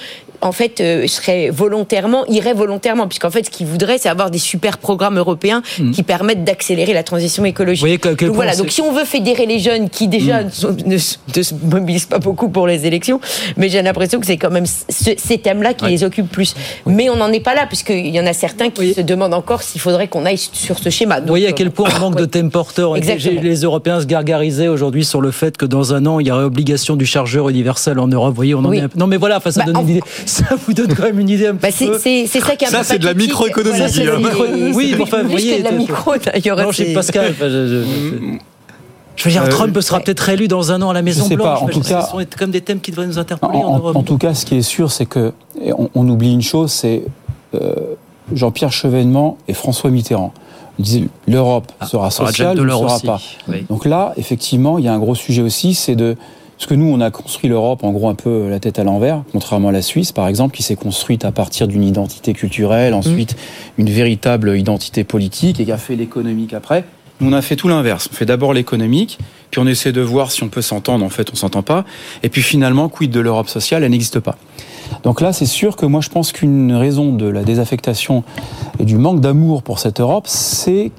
en fait, euh, serait volontairement, irait volontairement, puisqu'en fait, ce qu'ils voudraient, c'est avoir des super programmes européens mm. qui permettent d'accélérer la transition écologique. donc voilà, donc si on veut fédérer les jeunes qui déjà mm. ne, se mobilisent pas beaucoup pour les élections, mais j'ai l'impression que c'est quand même ces thèmes-là qui les occupent plus. Mais on n'en est pas là, puisqu'il y en a certains qui se demandent encore s'il faudrait qu'on aille sur ce schéma. Vous voyez à quel point on manque de thèmes porteurs. Les Européens se gargarisaient aujourd'hui sur le fait que dans un an, il y aurait obligation du chargeur universel en Europe. Vous voyez, on en est... Non mais voilà, ça bah, donne une idée ça vous donne quand même une idée un peu. Bah, c'est ça qui Ça, c'est de la microéconomie. oui, enfin, vous voyez. de la micro, d'ailleurs. Non, je Pascal. Je veux dire, euh, Trump sera peut-être réélu dans un an à la Maison Blanche. Pas. En tout cas, ce sont comme des thèmes qui devraient nous interpeller en, Europe. En tout cas, ce qui est sûr, c'est que on, oublie une chose, c'est euh, Jean-Pierre Chevènement et François Mitterrand. Ils disaient l'Europe ah, sera sociale, ne sera pas. Donc là, effectivement, il y a un gros sujet aussi, c'est de parce que nous, on a construit l'Europe en gros un peu la tête à l'envers, contrairement à la Suisse, par exemple, qui s'est construite à partir d'une identité culturelle, ensuite mmh. une véritable identité politique et qui a fait l'économique après. Nous, on a fait tout l'inverse. On fait d'abord l'économique, puis on essaie de voir si on peut s'entendre. En fait, on s'entend pas. Et puis finalement, quid de l'Europe sociale? Elle n'existe pas. Donc là, c'est sûr que moi, je pense qu'une raison de la désaffectation et du manque d'amour pour cette Europe, c'est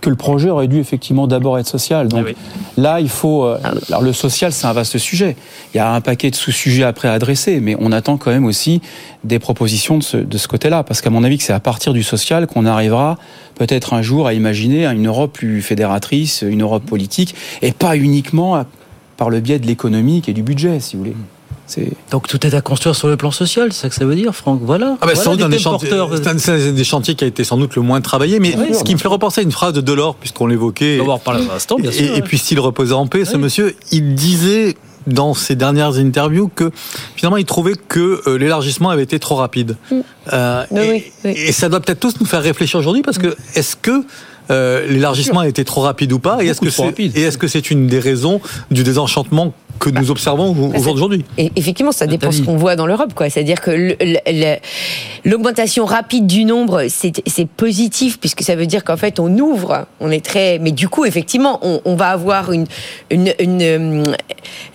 que le projet aurait dû effectivement d'abord être social. Donc ah là, il faut. Euh, ah. alors le social, c'est un vaste sujet. Il y a un paquet de sous-sujets après à adresser, mais on attend quand même aussi des propositions de ce, de ce côté-là, parce qu'à mon avis, c'est à partir du social qu'on arrivera peut-être un jour à imaginer une Europe plus fédératrice, une Europe politique, et pas uniquement par le biais de l'économique et du budget, si vous voulez. Donc tout est à construire sur le plan social, c'est ça que ça veut dire, Franck Voilà. Ah bah, c'est un, des chantiers qui a été sans doute le moins travaillé, mais ce qui me fait repenser à une phrase de Delors, puisqu'on l'évoquait. On va reparler un instant, bien sûr. Et, puis s'il reposait en paix, ce monsieur, il disait dans ses dernières interviews que finalement il trouvait que euh, l'élargissement avait été trop rapide. Mm. Euh, et, ça doit peut-être tous nous faire réfléchir aujourd'hui parce que est-ce que euh, l'élargissement a été trop rapide ou pas? Et est-ce que c'est est -ce c'est une des raisons du désenchantement que nous observons au jour d'aujourd'hui. Effectivement, ça dépend de ce qu'on voit dans l'Europe. C'est-à-dire que l'augmentation rapide du nombre, c'est positif, puisque ça veut dire qu'en fait, on ouvre, on est très... Mais du coup, effectivement, on, va avoir une, une, une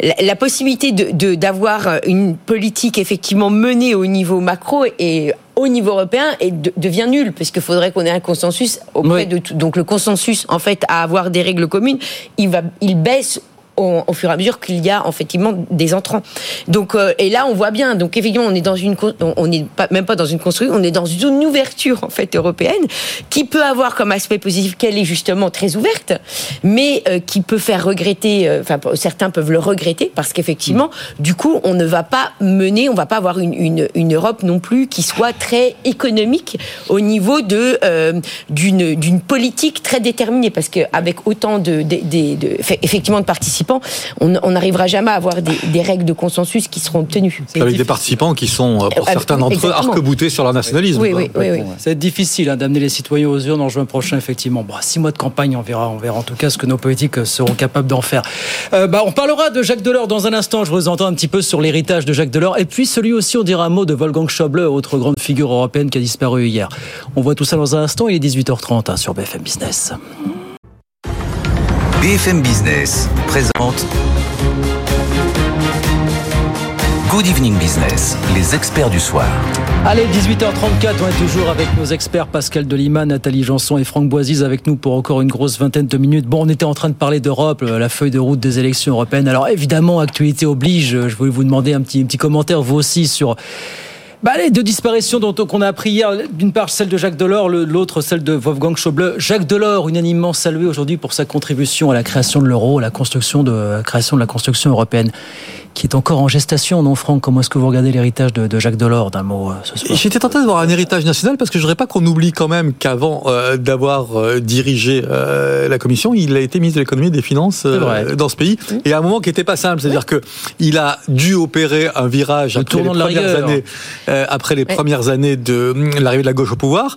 la, possibilité d'avoir de, une politique effectivement menée au niveau macro et au niveau européen et devient nul parce qu'il faudrait qu'on ait un consensus auprès de tout. Donc le consensus en fait à avoir des règles communes, il va il baisse au, fur et à mesure qu'il y a effectivement des entrants. Donc euh, et là on voit bien. Donc effectivement on est dans une on n'est pas même pas dans une construction, on est dans une ouverture en fait européenne qui peut avoir comme aspect positif qu'elle est justement très ouverte, mais euh, qui peut faire regretter. Euh, enfin certains peuvent le regretter parce qu'effectivement mm. du coup on ne va pas mener, on va pas avoir une, une, une Europe non plus qui soit très économique au niveau de d'une d'une politique très déterminée parce qu'avec autant de, de, de, de effectivement de participants on n'arrivera jamais à avoir des, règles de consensus qui seront obtenues. Avec des participants qui sont, euh, pour euh, certains d'entre eux, arc-boutés sur leur nationalisme. Oui, oui, oui, Ça va être difficile hein, d'amener les citoyens aux urnes en juin prochain, effectivement. Bon, six mois de campagne, on verra, on verra en tout cas ce que nos politiques euh, seront capables d'en faire. bah, on parlera de Jacques Delors dans un instant. Je vous entends un petit peu sur l'héritage de Jacques Delors. Et puis celui aussi, on dira un mot de Wolfgang Schäuble, autre grande figure européenne qui a disparu hier. On voit tout ça dans un instant. Il est 18h30 hein, sur BFM Business. BFM Business présente Good Evening Business, les experts du soir. Allez, 18h34, on est toujours avec nos experts Pascal Delima, Nathalie Janson et Franck Boisise avec nous pour encore une grosse vingtaine de minutes. Bon, on était en train de parler d'Europe, euh, la feuille de route des élections européennes. Alors évidemment, actualité oblige, je voulais vous demander un petit, un petit commentaire, vous aussi, sur bah, les deux disparitions dont on a appris hier, d'une part celle de Jacques Delors, l'autre celle de Wolfgang Schäuble. Jacques Delors, unanimement salué aujourd'hui pour sa contribution à la création de l'euro, à la construction de la création de la construction européenne qui est encore en gestation, non Franck Comment est-ce que vous regardez l'héritage de, Jacques Delors d'un mot euh, ce soir? J'étais tenté d'avoir un héritage national parce que je voudrais pas qu'on oublie quand même qu'avant euh, d'avoir euh, dirigé la commission, il a été ministre de l'économie et des finances dans ce pays. Et à un moment qui n'était pas simple, c'est-à-dire que il a dû opérer un virage après les, premières années, après les premières années de l'arrivée de la gauche au pouvoir,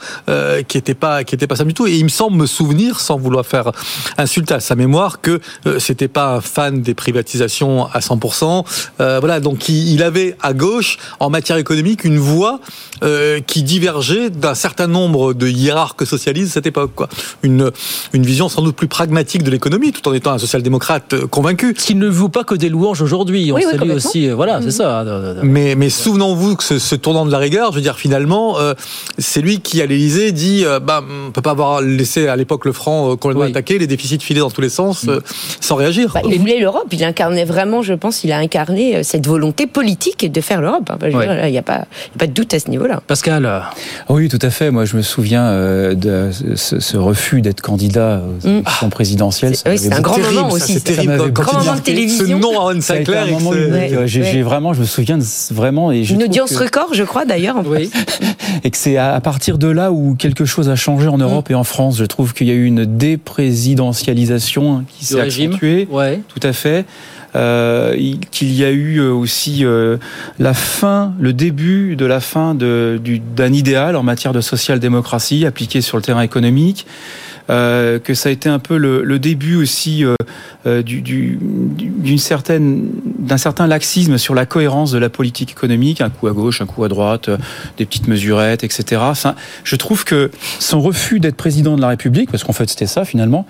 qui n'était pas qui était pas simple du tout. Et il me semble me souvenir, sans vouloir faire insulte à sa mémoire, que c'était pas un fan des privatisations à 100%. Euh, voilà, donc il, avait à gauche, en matière économique, une voix euh, qui divergeait d'un certain nombre de hiérarques socialistes de cette époque. Quoi. Une, une vision sans doute plus pragmatique de l'économie, tout en étant un social-démocrate euh, convaincu. Qui ne vaut pas que des louanges aujourd'hui. On oui, salue aussi, voilà, c'est ça. Mais, mais souvenons-vous que ce, tournant de la rigueur, je veux dire, finalement, c'est lui qui, à l'Élysée, dit bah, on ne peut pas avoir laissé à l'époque le franc complètement attaqué, les déficits filés dans tous les sens, mm. sans réagir. Bah, il voulait l'Europe, il incarnait vraiment, je pense, il a incarné euh, cette volonté politique de faire l'Europe. Il n'y a, pas de doute à ce niveau-là. Pascal Oui, tout à fait. Moi, je me souviens euh, de ce, refus d'être candidat aux mm. élections présidentielles. C'est un grand moment aussi. C'est terrible. grand moment de télévision. Ce nom à Anne Sinclair. J'ai vraiment, je me souviens vraiment. Et Une audience record, je crois d'ailleurs. Oui. et que c'est à partir de là où quelque chose a changé en Europe mm. et en France. Je trouve qu'il y a eu une déprésidentialisation qui s'est accentuée. Ouais. Tout à fait. Euh, qu'il y a eu euh, aussi euh, la fin, le début de la fin d'un idéal en matière de social-démocratie appliqué sur le terrain économique. Euh, que ça a été un peu le, le début aussi euh, d'une certaine d'un certain laxisme sur la cohérence de la politique économique, un coup à gauche, un coup à droite, des petites mesurettes, etc. Ça, je trouve que son refus d'être président de la République, parce qu'en fait c'était ça finalement,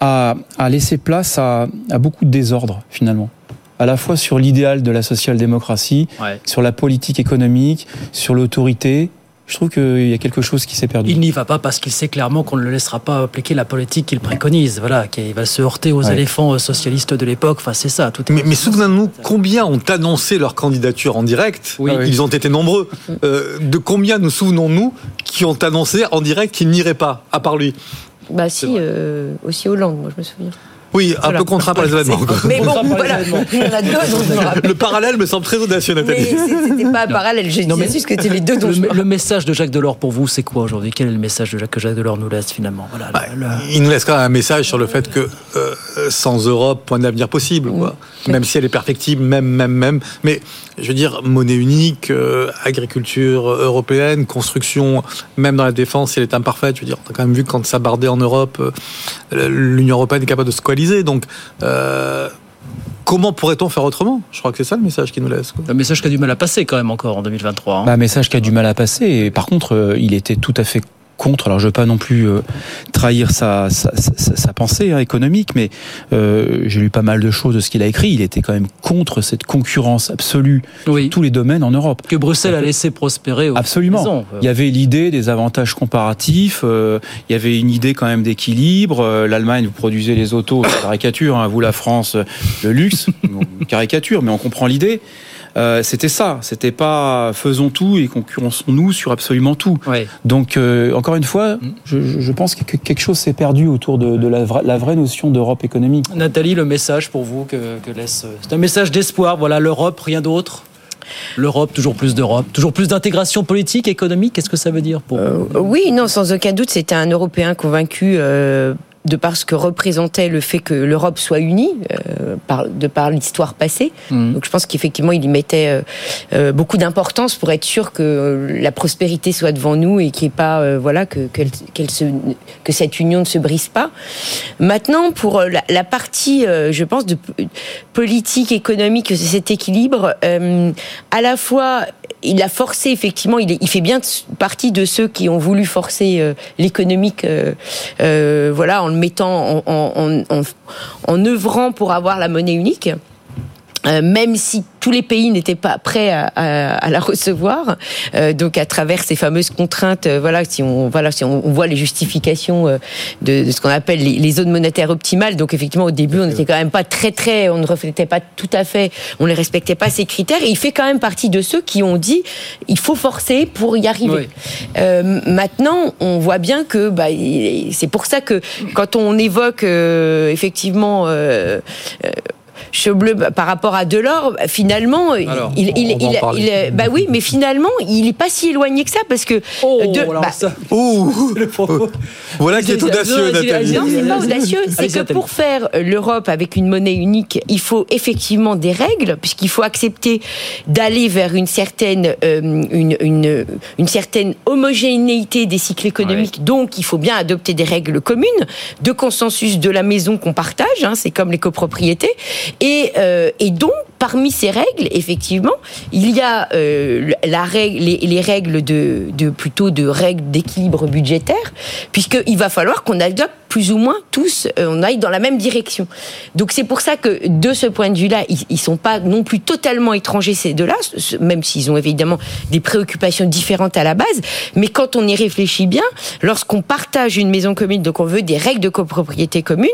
a, laissé place à, beaucoup de désordre finalement à la fois sur l'idéal de la social-démocratie, sur la politique économique, sur l'autorité. Je trouve qu'il y a quelque chose qui s'est perdu. Il n'y va pas parce qu'il sait clairement qu'on ne le laissera pas appliquer la politique qu'il préconise. Voilà, qu'il va se heurter aux éléphants socialistes de l'époque. Enfin, c'est ça. Tout mais, mais souvenons-nous, combien ont annoncé leur candidature en direct? Oui. Ils ont été nombreux. Euh, de combien nous souvenons-nous qui ont annoncé en direct qu'ils n'iraient pas, à part lui? Bah si, euh, aussi Hollande, moi je me souviens. Oui, un peu contraint par les événements. Mais bon, voilà, il y en a deux dont je me rappelle. Le parallèle me semble très audacieux, Nathalie. Mais c'était pas un parallèle, j'ai dit juste que c'était les deux dont le, je me Le message de Jacques Delors pour vous, c'est quoi aujourd'hui? Quel est le message de Jacques, que Jacques Delors nous laisse finalement? Voilà, bah, Il nous laisse quand même un message sur le fait que euh, sans Europe, point d'avenir possible. Quoi. Même si elle est perfectible, même, même, même. Mais je veux dire, monnaie unique, euh, agriculture européenne, construction, même dans la défense, elle est imparfaite. Je veux dire, on a quand même vu que quand ça bardait en Europe, euh, l'Union européenne est capable de se coaliser. Donc, comment pourrait-on faire autrement? Je crois que c'est ça le message qui nous laisse. Un message qui a du mal à passer quand même encore en 2023. Hein. Bah, un message qui a du mal à passer. Et par contre, euh, il était tout à fait contre. Alors je veux pas non plus euh, trahir sa, sa, sa, sa pensée hein, économique, mais euh, j'ai lu pas mal de choses de ce qu'il a écrit. Il était quand même contre cette concurrence absolue oui. dans tous les domaines en Europe. Que Bruxelles a laissé prospérer. Absolument. Il y avait l'idée des avantages comparatifs. Euh, il y avait une idée quand même d'équilibre. L'Allemagne, vous produisez les autos, caricature. Hein, vous, la France, le luxe, caricature, mais on comprend l'idée. Euh, c'était ça. C'était pas faisons tout et concurrençons-nous sur absolument tout. Ouais. Donc, euh, encore une fois, je, je, pense que quelque chose s'est perdu autour de, de la, vraie, la, vraie, notion d'Europe économique. Nathalie, le message pour vous que, que laisse. C'est un message d'espoir. Voilà, l'Europe, rien d'autre. L'Europe, toujours plus d'Europe, toujours plus d'intégration politique, économique. Qu'est-ce que ça veut dire pour euh, Oui, non, sans aucun doute, c'était un Européen convaincu euh, de par ce que représentait le fait que l'Europe soit unie, euh, par, de par l'histoire passée. Mmh. Donc je pense qu'effectivement, il y mettait euh, euh, beaucoup d'importance pour être sûr que la prospérité soit devant nous et qu'il n'y ait pas, euh, voilà, que, qu'elle se, que cette union ne se brise pas. Maintenant, pour la, la partie, je pense, de politique économique, cet équilibre, à la fois il a forcé effectivement, il, est, il, fait bien partie de ceux qui ont voulu forcer euh, l'économique, euh, euh, voilà, en le mettant, en, en, en, en, œuvrant pour avoir la monnaie unique. Euh, même si tous les pays n'étaient pas prêts à, à, à la recevoir, euh, donc à travers ces fameuses contraintes, euh, voilà, si on voilà, si on, on voit les justifications euh, de, de, ce qu'on appelle les, les, zones monétaires optimales, donc effectivement au début on n'était quand même pas très très, on ne reflétait pas tout à fait, on ne respectait pas ces critères, et il fait quand même partie de ceux qui ont dit il faut forcer pour y arriver. Oui. maintenant, on voit bien que bah, c'est pour ça que quand on évoque effectivement Cheveux par rapport à Delors, finalement, alors, il, il, il, il, bah oui, mais finalement, il est pas si éloigné que ça parce que. Oh, de, bah, ça... oh voilà qui est audacieux, Nathalie. Non, c'est pas audacieux. C'est que pour faire l'Europe avec une monnaie unique, il faut effectivement des règles, puisqu'il faut accepter d'aller vers une certaine, euh, une, une, une, certaine homogénéité des cycles économiques. Ouais. Donc, il faut bien adopter des règles communes, de consensus de la maison qu'on partage. Hein, c'est comme les copropriétés. Et, euh, et, donc, parmi ces règles, effectivement, il y a euh, la règle, les, les, règles de, de, plutôt de règles d'équilibre budgétaire, puisqu'il va falloir qu'on adopte plus ou moins tous, euh, on aille dans la même direction. Donc c'est pour ça que de ce point de vue-là, ils, ils sont pas non plus totalement étrangers ces deux-là, même s'ils ont évidemment des préoccupations différentes à la base. Mais quand on y réfléchit bien, lorsqu'on partage une maison commune, donc on veut des règles de copropriété commune,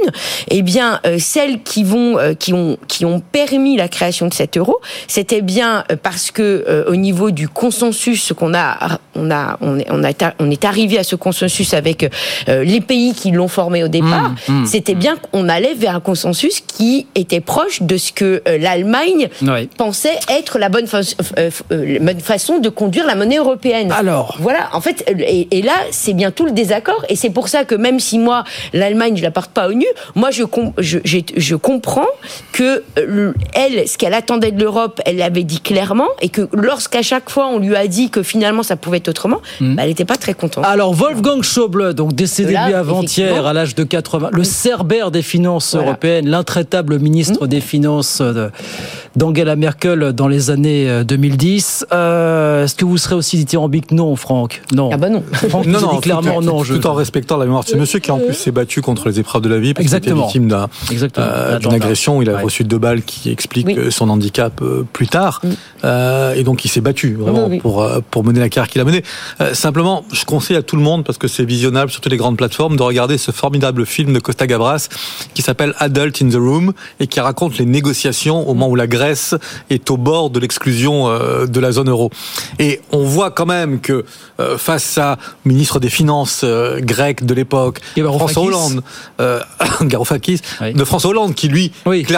eh bien euh, celles qui vont, euh, qui ont, qui ont permis la création de cet euro, c'était bien parce que euh, au niveau du consensus, qu'on a, on a, on est, on a, on est arrivé à ce consensus avec euh, les pays qui l'ont formé au départ, mmh, mmh, c'était bien qu'on allait vers un consensus qui était proche de ce que euh, l'Allemagne oui. pensait être la bonne, fa euh, euh, bonne, façon de conduire la monnaie européenne. Alors Voilà, en fait, et, et là, c'est bien tout le désaccord, et c'est pour ça que même si moi, l'Allemagne, je la porte pas au nu, moi, je, je, je comprends que elle, ce qu'elle attendait de l'Europe, elle l'avait dit clairement, et que lorsqu'à chaque fois on lui a dit que finalement ça pouvait être autrement, mmh. bah, elle n'était pas très contente. Alors Wolfgang Schauble, donc décédé lui avant-hier à l'âge de 80, le cerbère des finances voilà. européennes, l'intraitable ministre mmh. des Finances d'Angela Merkel dans les années 2010. Euh, Est-ce que vous serez aussi dithyrambique? Non, Franck. Non. Ah bah non. Franck non, non, dit clairement tout, non. Tout, tout en respectant la mémoire de ce monsieur qui en plus s'est battu contre les épreuves de la vie parce qu'il était victime d'une euh, agression. Il a ouais. Reçu deux balles qui expliquent oui. son handicap euh, plus tard. Mm. Euh, et donc il s'est battu vraiment oui, pour, euh, pour mener la carrière qu'il a menée. Euh, simplement, je conseille à tout le monde, parce que c'est visionnable sur toutes les grandes plateformes, de regarder ce formidable film de Costa Gavras qui s'appelle Adult in the Room et qui raconte les négociations au moment où la Grèce est au bord de l'exclusion euh, de la zone euro. Et on voit quand même que euh, face à ministre des Finances euh, grec de l'époque, François Hollande, euh, Garoufakis, oui. de François Hollande, qui lui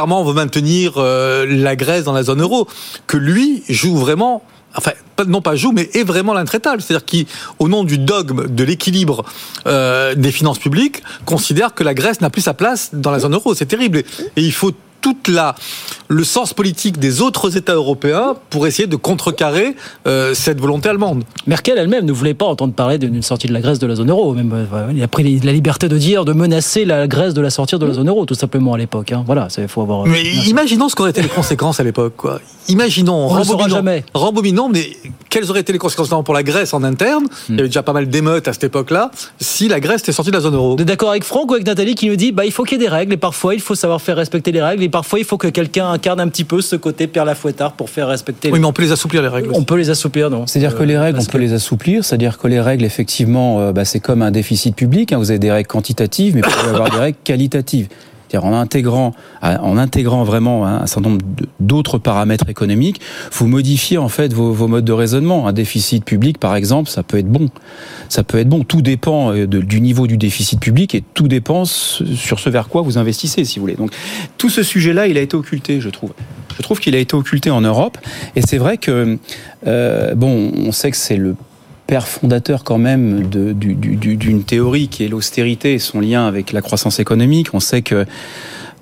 oui. clairement veut maintenir euh, la Grèce dans la zone euro, que lui joue vraiment enfin non pas joue, mais est vraiment l'intraitable. C'est-à-dire qui, au nom du dogme de l'équilibre euh, des finances publiques, considère que la Grèce n'a plus sa place dans la zone euro. C'est terrible. Et, il faut toute la le sens politique des autres États européens pour essayer de contrecarrer euh, cette volonté allemande. Merkel elle-même ne voulait pas entendre parler d'une sortie de la Grèce de la zone euro. Même, euh, il a pris la liberté de dire, de menacer la Grèce de la sortir de la zone euro, tout simplement à l'époque. Hein. Voilà, il faut avoir. Mais imaginons ce qu'auraient été les conséquences à l'époque. Quoi. Imaginons, On saura jamais. rembobinons, mais quelles auraient été les conséquences pour la Grèce en interne? Il y avait déjà pas mal d'émeutes à cette époque-là. Si la Grèce était sortie de la zone euro. Vous êtes d'accord avec Franck ou avec Nathalie qui nous dit, bah il faut qu'il y ait des règles et parfois il faut savoir faire respecter les règles et parfois il faut que quelqu'un incarne un petit peu ce côté Pierre Lafouettard pour faire respecter. Oui, mais on peut les assouplir les règles. On peut les assouplir, non C'est-à-dire que les règles, on peut les assouplir. C'est-à-dire que les règles, effectivement, euh, bah, c'est comme un déficit public. Hein. Vous avez des règles quantitatives, mais vous pouvez avoir des règles qualitatives. C'est-à-dire en intégrant, en intégrant vraiment un certain nombre d'autres paramètres économiques, vous modifiez en fait vos, modes de raisonnement. Un déficit public, par exemple, ça peut être bon. Ça peut être bon. Tout dépend de, du niveau du déficit public et tout dépend sur ce vers quoi vous investissez, si vous voulez. Donc tout ce sujet-là, il a été occulté, je trouve. Je trouve qu'il a été occulté en Europe. Et c'est vrai que, euh, bon, on sait que c'est le père fondateur quand même d'une théorie qui est l'austérité et son lien avec la croissance économique. On sait que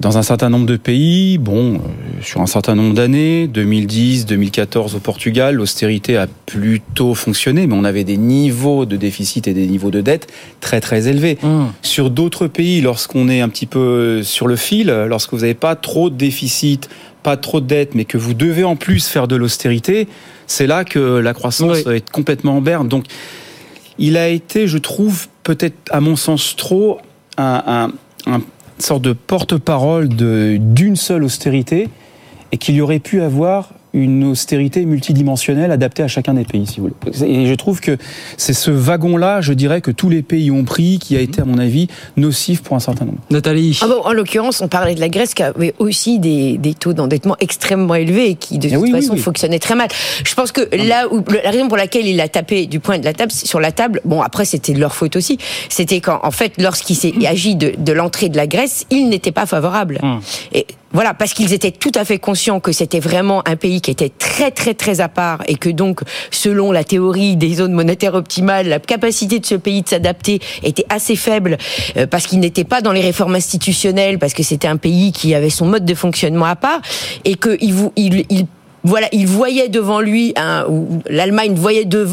dans un certain nombre de pays, bon, sur un certain nombre d'années, 2010, 2014 au Portugal, l'austérité a plutôt fonctionné, mais on avait des niveaux de déficit et des niveaux de dette très très élevés. Mmh. Sur d'autres pays, lorsqu'on est un petit peu sur le fil, lorsque vous n'avez pas trop de déficit, pas trop de dette, mais que vous devez en plus faire de l'austérité, c'est là que la croissance oui. est complètement en berne. Donc, il a été, je trouve, peut-être à mon sens trop, un, un, un sorte de porte-parole d'une seule austérité et qu'il y aurait pu avoir une austérité multidimensionnelle adaptée à chacun des pays, si vous voulez. Et je trouve que c'est ce wagon-là, je dirais, que tous les pays ont pris, qui a été, à mon avis, nocif pour un certain nombre. Nathalie ah bon, En l'occurrence, on parlait de la Grèce qui avait aussi des, des taux d'endettement extrêmement élevés et qui, de toute oui, façon, oui, oui. fonctionnaient très mal. Je pense que là où la raison pour laquelle il a tapé du point de la table sur la table, bon, après, c'était de leur faute aussi, c'était quand, en fait, lorsqu'il s'est agi de, de l'entrée de la Grèce, il n'était pas favorable. Hum. Et voilà, parce qu'ils étaient tout à fait conscients que c'était vraiment un pays qui était très très très à part et que donc, selon la théorie des zones monétaires optimales, la capacité de ce pays de s'adapter était assez faible euh, parce qu'il n'était pas dans les réformes institutionnelles, parce que c'était un pays qui avait son mode de fonctionnement à part et qu'il il, il voilà, il voyait devant lui, hein, l'Allemagne voyait de,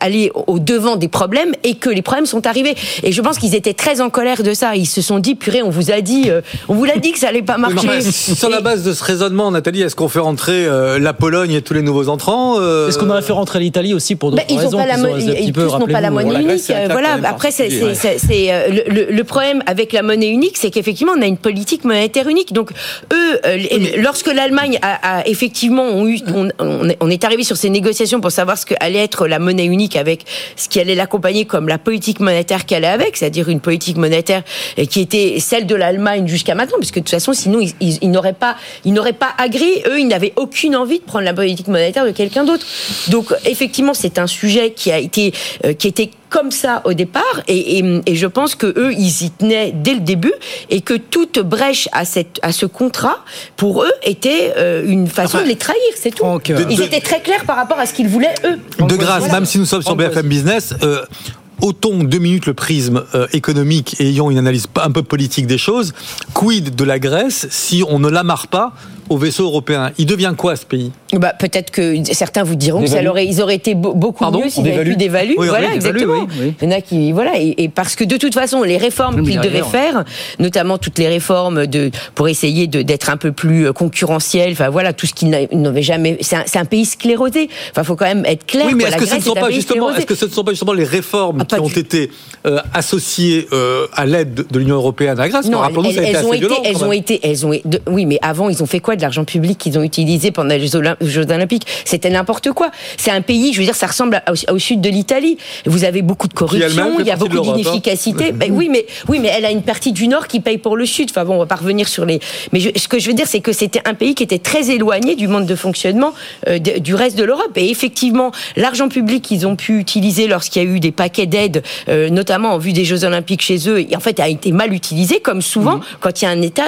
aller au devant des problèmes et que les problèmes sont arrivés. Et je pense qu'ils étaient très en colère de ça. Ils se sont dit, purée, on vous a dit, euh, on vous l'a dit que ça allait pas marcher. Non, sur la base de ce raisonnement, Nathalie, est-ce qu'on fait rentrer euh, la Pologne et tous les nouveaux entrants euh... Est-ce qu'on aurait fait rentrer l'Italie aussi pour d'autres bah, raisons Ils, ont pas la ils tous n'ont pas la monnaie unique. voilà. Après, c'est ouais. le, le, problème avec la monnaie unique, c'est qu'effectivement, on a une politique monétaire unique. Donc, eux, mais... lorsque l'Allemagne a, a effectivement on, est arrivé sur ces négociations pour savoir ce que allait être la monnaie unique avec ce qui allait l'accompagner comme la politique monétaire qu'elle est avec, c'est-à-dire une politique monétaire qui était celle de l'Allemagne jusqu'à maintenant, puisque de toute façon, sinon, ils, ils, n'auraient pas, ils n'auraient pas agréé. Eux, ils n'avaient aucune envie de prendre la politique monétaire de quelqu'un d'autre. Donc, effectivement, c'est un sujet qui a été, euh, qui était comme ça au départ et, et, et, je pense que eux ils y tenaient dès le début et que toute brèche à cette à ce contrat pour eux était euh, une façon enfin, de les trahir c'est tout donc, ils de, étaient très clairs par rapport à ce qu'ils voulaient eux de grâce voilà. même si nous sommes sur BFM Business euh, ôtons deux minutes le prisme euh, économique et ayons une analyse un peu politique des choses. Quid de la Grèce si on ne l'amarre pas au vaisseau européen Il devient quoi ce pays? Bah, Peut-être que certains vous diront qu'ils auraient, ils auraient été beaucoup Pardon mieux s'ils avaient pu dévaluer. Oui, voilà, exactement. Oui, oui. Il y en a qui, voilà, et, et, parce que de toute façon, les réformes qu'ils devaient faire, notamment toutes les réformes de, pour essayer d'être un peu plus euh, concurrentiel, enfin voilà, tout ce qu'ils n'avaient jamais. C'est un, un, pays sclérosé. Enfin, faut quand même être clair. Oui, mais est-ce que, ce ne sont pas justement, est-ce que ce ne sont pas justement les réformes ah, qui ont été euh, associées euh, à l'aide de l'Union européenne à la Grèce? Non, elles, elles, elles, ont été, elles ont été, elles ont été, oui, mais avant, ils ont fait quoi de l'argent public qu'ils ont utilisé pendant les Jeux Olympiques? C'était n'importe quoi. C'est un pays, je veux dire, ça ressemble au, au sud de l'Italie. Vous avez beaucoup de corruption, il y a beaucoup d'inefficacité. Hein. Ben, oui, mais oui, mais elle a une partie du nord qui paye pour le sud. Enfin bon, on va pas revenir sur les. Mais je, ce que je veux dire, c'est que c'était un pays qui était très éloigné du monde de fonctionnement euh, de, du reste de l'Europe. Et effectivement, l'argent public qu'ils ont pu utiliser lorsqu'il y a eu des paquets d'aide, euh, notamment en vue des Jeux Olympiques chez eux, en fait, a été mal utilisé, comme souvent mmh. quand il y a un État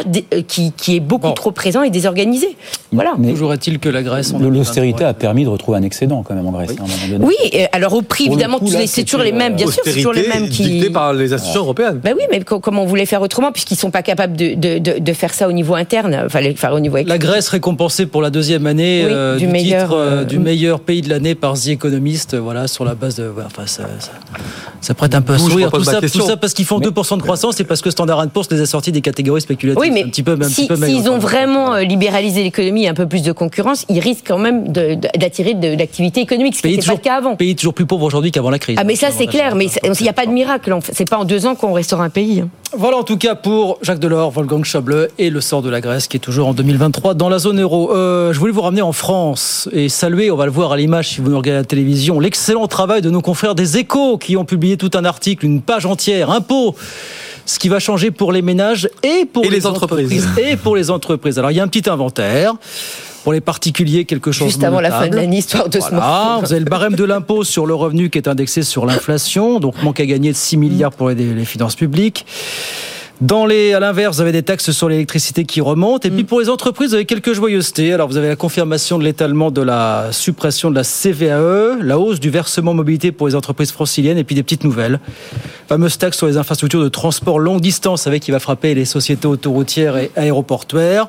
qui, qui est beaucoup bon. trop présent et désorganisé organisé. Voilà. Mais toujours est-il que la Grèce. L'austérité a permis de retrouver un excédent quand même en Grèce. Oui, alors au prix, évidemment, c'est toujours les mêmes, bien sûr, c'est toujours les mêmes qui. Dictées par les institutions européennes. Ben oui, mais comment on voulait faire autrement, puisqu'ils ne sont pas capables de, de, de, faire ça au niveau interne, enfin, faire au niveau. La Grèce récompensée pour la deuxième année euh, du, meilleur, titre, euh, du meilleur pays de l'année par The Economist, voilà, sur la base de. enfin, ça, ça, ça, prête un peu à sourire. Tout ça, tout ça, parce qu'ils font mais... 2% de croissance, c'est parce que Standard Poor's les a sortis des catégories spéculatives. Oui, mais un petit peu, si, petit peu s'ils ont vraiment libéralisé l'économie, un peu plus de concurrence, ils risquent quand même d'attirer de, l'activité économique, ce qui n'était pas le cas avant. Pays toujours plus pauvre aujourd'hui qu'avant la crise. Ah, mais ça, c'est clair, mais il n'y a pas de miracle. C'est pas en deux ans qu'on restaure un pays. Hein. Voilà en tout cas pour Jacques Delors, Wolfgang Schäuble et le sort de la Grèce qui est toujours en 2023 dans la zone euro. Euh, je voulais vous ramener en France et saluer, on va le voir à l'image si vous nous regardez à la télévision, l'excellent travail de nos confrères des Échos qui ont publié tout un article, une page entière, impôts ce qui va changer pour les ménages et pour et les, entreprises. entreprises. et pour les entreprises. Alors il y a un petit inventaire. Pour les particuliers, quelque chose Juste avant notable. la fin de l'année, histoire de voilà, se Vous avez le barème de l'impôt sur le revenu qui est indexé sur l'inflation, donc manque à gagner de 6 milliards pour les, les finances publiques. Dans les, à l'inverse, vous avez des taxes sur l'électricité qui remontent. Et puis pour les entreprises, vous avez quelques joyeusetés. Alors vous avez la confirmation de l'étalement de la suppression de la CVAE, la hausse du versement mobilité pour les entreprises franciliennes, et puis des petites nouvelles. Fameuse taxe sur les infrastructures de transport longue distance, avec qui va frapper les sociétés autoroutières et aéroportuaires.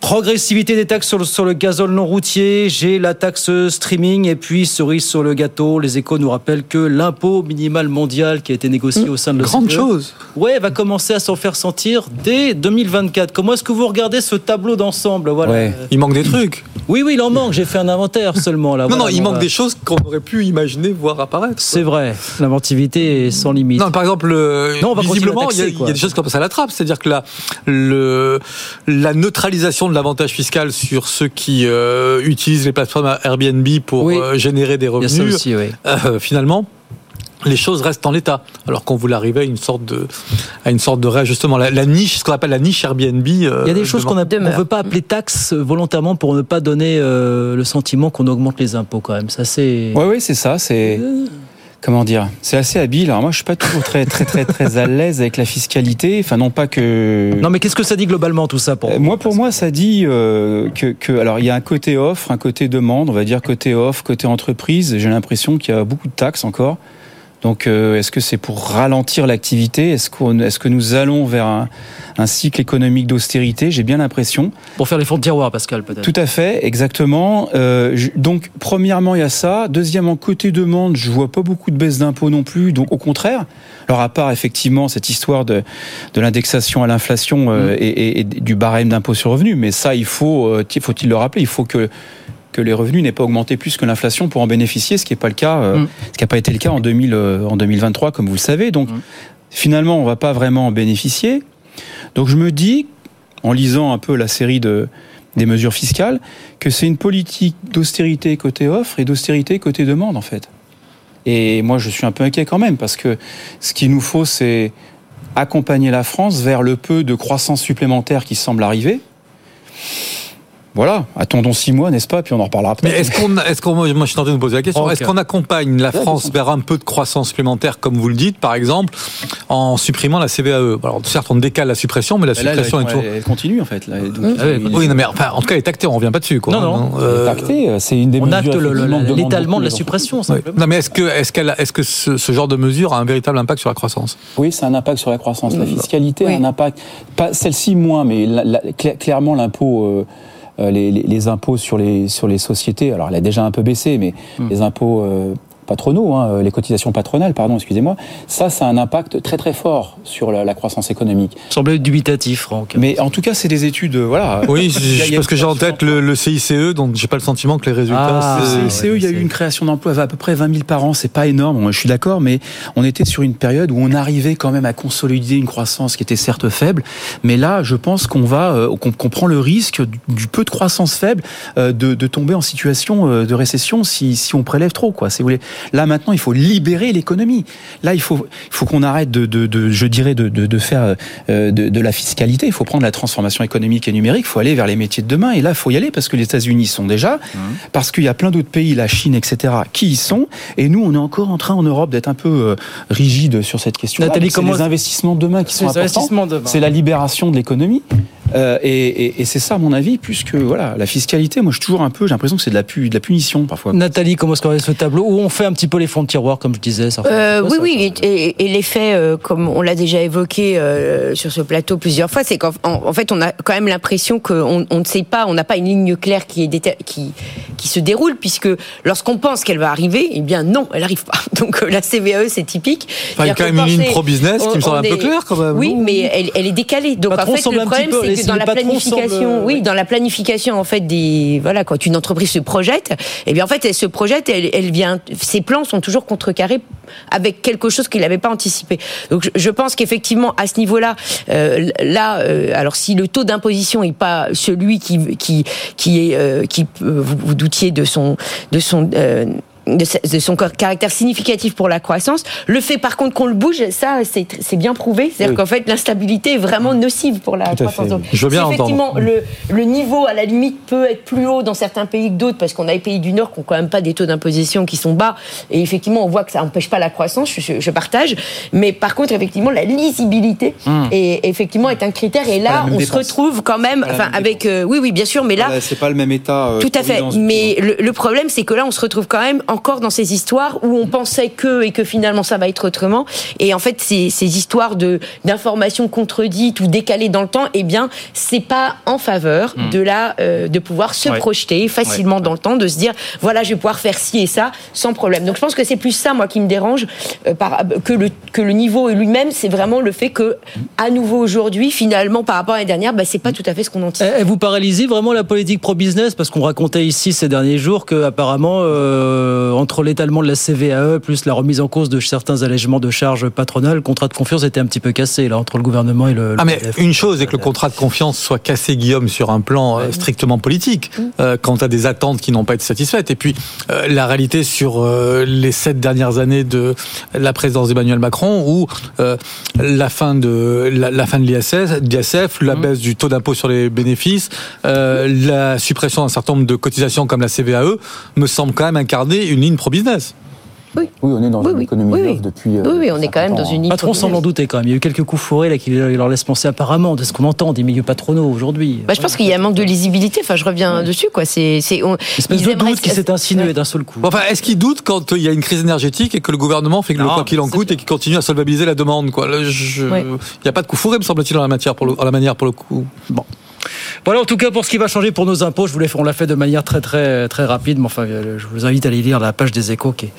Progressivité des taxes sur le, sur le gazole non routier. J'ai la taxe streaming, et puis cerise sur le gâteau. Les échos nous rappellent que l'impôt minimal mondial qui a été négocié mmh, au sein de l'OCDE. Grande chose. Ouais, va commencer à s'en faire sentir dès 2024. Comment est-ce que vous regardez ce tableau d'ensemble voilà. Ouais. Il manque des trucs. Oui, oui, il en manque. J'ai fait un inventaire seulement là. non, voilà, non, il manque euh, des choses qu'on aurait pu imaginer voir apparaître. C'est vrai. L'inventivité est sans limite. Non, par exemple, non, on va visiblement, il, y a, il y, a, des choses qui passent à la trappe. C'est-à-dire que la, le, la neutralisation de l'avantage fiscal sur ceux qui euh, utilisent les plateformes Airbnb pour oui. euh, générer des revenus, ça aussi, oui. euh, finalement, les choses restent en l'état, alors qu'on voulait arriver à une sorte de, à une sorte de réajustement. La, la niche, ce qu'on appelle la niche Airbnb. Euh, Il y a des choses qu'on ne veut pas appeler taxes volontairement pour ne pas donner euh, le sentiment qu'on augmente les impôts quand même. Ça c'est. Oui, oui, c'est ça. C'est. Comment dire? C'est assez habile. Alors moi, je suis pas toujours très très très très à l'aise avec la fiscalité. Enfin, non pas que. Non, mais qu'est-ce que ça dit globalement tout ça pour Moi, pour moi, ça dit euh, que, que alors il y a un côté offre, un côté demande. On va dire côté offre, côté entreprise. J'ai l'impression qu'il y a beaucoup de taxes encore. Donc, euh, est-ce que c'est pour ralentir l'activité? Est-ce qu'on, est-ce que nous allons vers un, un cycle économique d'austérité? J'ai bien l'impression. Pour faire les fonds de tiroir, Pascal, peut-être. Tout à fait, exactement. Euh, je, donc, premièrement, il y a ça. Deuxièmement, côté demande, je vois pas beaucoup de baisse d'impôts non plus. Donc, au contraire. Alors, à part effectivement cette histoire de, de l'indexation à l'inflation euh, mmh. et, et, et, du barème d'impôt sur revenu, mais ça, il faut, euh, faut-il le rappeler, il faut que que les revenus n'aient pas augmenté plus que l'inflation pour en bénéficier, ce qui n'est pas le cas, euh, mmh. ce qui n'a pas été le cas en, 2000, euh, en 2023, comme vous le savez. Donc, mmh. finalement, on ne va pas vraiment en bénéficier. Donc, je me dis, en lisant un peu la série de, des mesures fiscales, que c'est une politique d'austérité côté offre et d'austérité côté demande, en fait. Et moi, je suis un peu inquiet quand même, parce que ce qu'il nous faut, c'est accompagner la France vers le peu de croissance supplémentaire qui semble arriver. Voilà, attendons six mois, n'est-ce pas Puis on en reparlera après. Mais est-ce qu'on, est-ce qu'on, moi je suis tenté de poser la question, okay. est-ce qu'on accompagne la France vers un peu de croissance supplémentaire, comme vous le dites, par exemple, en supprimant la CVAE Alors certes, on décale la suppression, mais la mais là, suppression elle, est toujours. Elle continue en fait. Là, donc, ah, oui, oui, non, mais enfin, en tout cas, elle est actée, on revient pas dessus, quoi. Non, non. Euh, actée, c'est une des on mesures. acte le, le, l'étalement de la suppression. Oui. Non, mais est-ce que, est-ce qu'elle, est-ce que ce, ce, genre de mesure a un véritable impact sur la croissance? Oui, c'est un impact sur la croissance. La fiscalité oui. a un impact, pas celle-ci moins, mais la, la, clairement l'impôt. Euh, les, les, les, impôts sur les, sur les sociétés, alors elle a déjà un peu baissé, mais mmh. les impôts euh, patronaux, hein, les cotisations patronales, pardon, excusez-moi, ça, ça a un impact très très fort sur la, la croissance économique. Semblait dubitatif, Franck. Mais en tout cas, c'est des études, voilà. Oui, a, parce que j'ai en tête le, le, CICE, donc j'ai pas le sentiment que les résultats. Ah, le CICE, il y a eu une création d'emplois à peu près 20 000 par an, c'est pas énorme, je suis d'accord, mais on était sur une période où on arrivait quand même à consolider une croissance qui était certes faible, mais là, je pense qu'on va, euh, qu'on qu prend le risque du, peu de croissance faible euh, de, de, tomber en situation euh, de récession si, si on prélève trop, quoi. Si vous voulez. Là maintenant, il faut libérer l'économie. Là, il faut, il faut qu'on arrête de, de, de, je dirais, de, de, faire euh, de, la fiscalité. Il faut prendre la transformation économique et numérique. Il faut aller vers les métiers de demain. Et là, il faut y aller parce que les États-Unis sont déjà, mmh. parce qu'il y a plein d'autres pays, la Chine, etc., qui y sont. Et nous, on est encore en train en Europe d'être un peu euh, rigide sur cette question. Nathalie, c'est les investissements de demain qui sont importants. C'est la libération de l'économie. Euh, et, et, c'est ça, à mon avis, puisque voilà, la fiscalité, moi, je suis toujours un peu, j'ai l'impression que c'est de la, pu, de la punition parfois. Nathalie, comment est-ce qu'on ce tableau où on fait un petit peu les fonds de tiroir, comme je disais euh, Oui, oui, et, et l'effet, euh, comme on l'a déjà évoqué euh, sur ce plateau plusieurs fois, c'est qu'en en fait, on a quand même l'impression qu'on on ne sait pas, on n'a pas une ligne claire qui, est qui, qui se déroule, puisque lorsqu'on pense qu'elle va arriver, eh bien non, elle n'arrive pas. Donc la CVAE, c'est typique. il y a quand même une ligne pro-business qui me semble un peu claire quand même. Oui, mais elle, elle est décalée. Donc en fait, le problème, c'est que dans la planification, oui, dans la planification en fait des voilà, quand une entreprise se projette, eh bien en fait, elle se projette, elle, elle vient, ses plans sont toujours contrecarrés avec quelque chose qu'il n'avait pas anticipé. Donc je, pense qu'effectivement à ce niveau-là, euh, là, euh, alors si le taux d'imposition est pas celui qui qui qui est euh, qui vous, vous, doutiez de son de son de, son caractère significatif pour la croissance. Le fait par contre qu'on le bouge, ça c'est bien prouvé. C'est-à-dire qu'en fait l'instabilité est vraiment nocive pour la croissance. Je veux bien effectivement le, le, niveau à la limite peut être plus haut dans certains pays que d'autres parce qu'on a les pays du Nord qui ont quand même pas des taux d'imposition qui sont bas et effectivement on voit que ça n'empêche pas la croissance. Je, partage. Mais par contre effectivement la lisibilité hum. est, effectivement est un critère et là on se retrouve quand même, enfin avec euh, oui oui bien sûr, mais là c'est pas le même état. Euh, tout à fait. Mais le, le problème c'est que là on se retrouve quand même en encore dans ces histoires où on pensait que et que finalement ça va être autrement. Et en fait, ces, ces histoires de d'informations contredites ou décalées dans le temps, eh bien, c'est pas en faveur hmm. de la euh, de pouvoir se projeter facilement dans le temps, de se dire voilà, je vais pouvoir faire ci et ça sans problème. Donc je pense que c'est plus ça moi qui me dérange euh, par, que le que le niveau lui-même, c'est vraiment le fait que à nouveau aujourd'hui, finalement, par rapport à l'année dernière, bah, c'est pas tout à fait ce qu'on anticipe. Et vous paralysez vraiment la politique pro business parce qu'on racontait ici ces derniers jours que apparemment euh, euh, entre l'étalement de la CVAE plus la remise en cause de certains allègements de charges patronales, le contrat de confiance était un petit peu cassé là entre le gouvernement et le. Ah mais une chose est que le contrat de confiance soit cassé, Guillaume, sur un plan euh, strictement politique, mm. euh, quant à des attentes qui n'ont pas été satisfaites. Et puis la réalité sur les sept dernières années de la présidence d'Emmanuel Macron, où la fin de la, fin de l'ISF, la mm. baisse du taux d'impôt sur les bénéfices, la suppression d'un certain nombre de cotisations comme la CVAE, me semble quand même incarner une ligne pro-business. Oui. oui, on est dans une économie oui, depuis. Euh, oui, on est quand même dans une. Patron semble en douter quand même. Il y a eu quelques coups fourrés là qui leur laissent penser apparemment de ce qu'on entend des milieux patronaux aujourd'hui. Bah, je pense qu'il y a un manque de lisibilité. Enfin, je reviens dessus quoi. C'est c'est on... espèce de doute qui s'est insinué d'un seul coup. enfin, est-ce qu'ils doutent quand il y a une crise énergétique et que le gouvernement fait que le quoi qu'il en coûte et qu'il continue à solvabiliser la demande quoi? Il n'y a pas de coup fourré me semble-t-il en la matière pour la manière pour le coup. Bon. Voilà en tout cas pour ce qui va changer pour nos impôts. Je voulais, on l'a fait de manière très très très rapide, mais enfin je vous invite à aller lire la page des échos qui est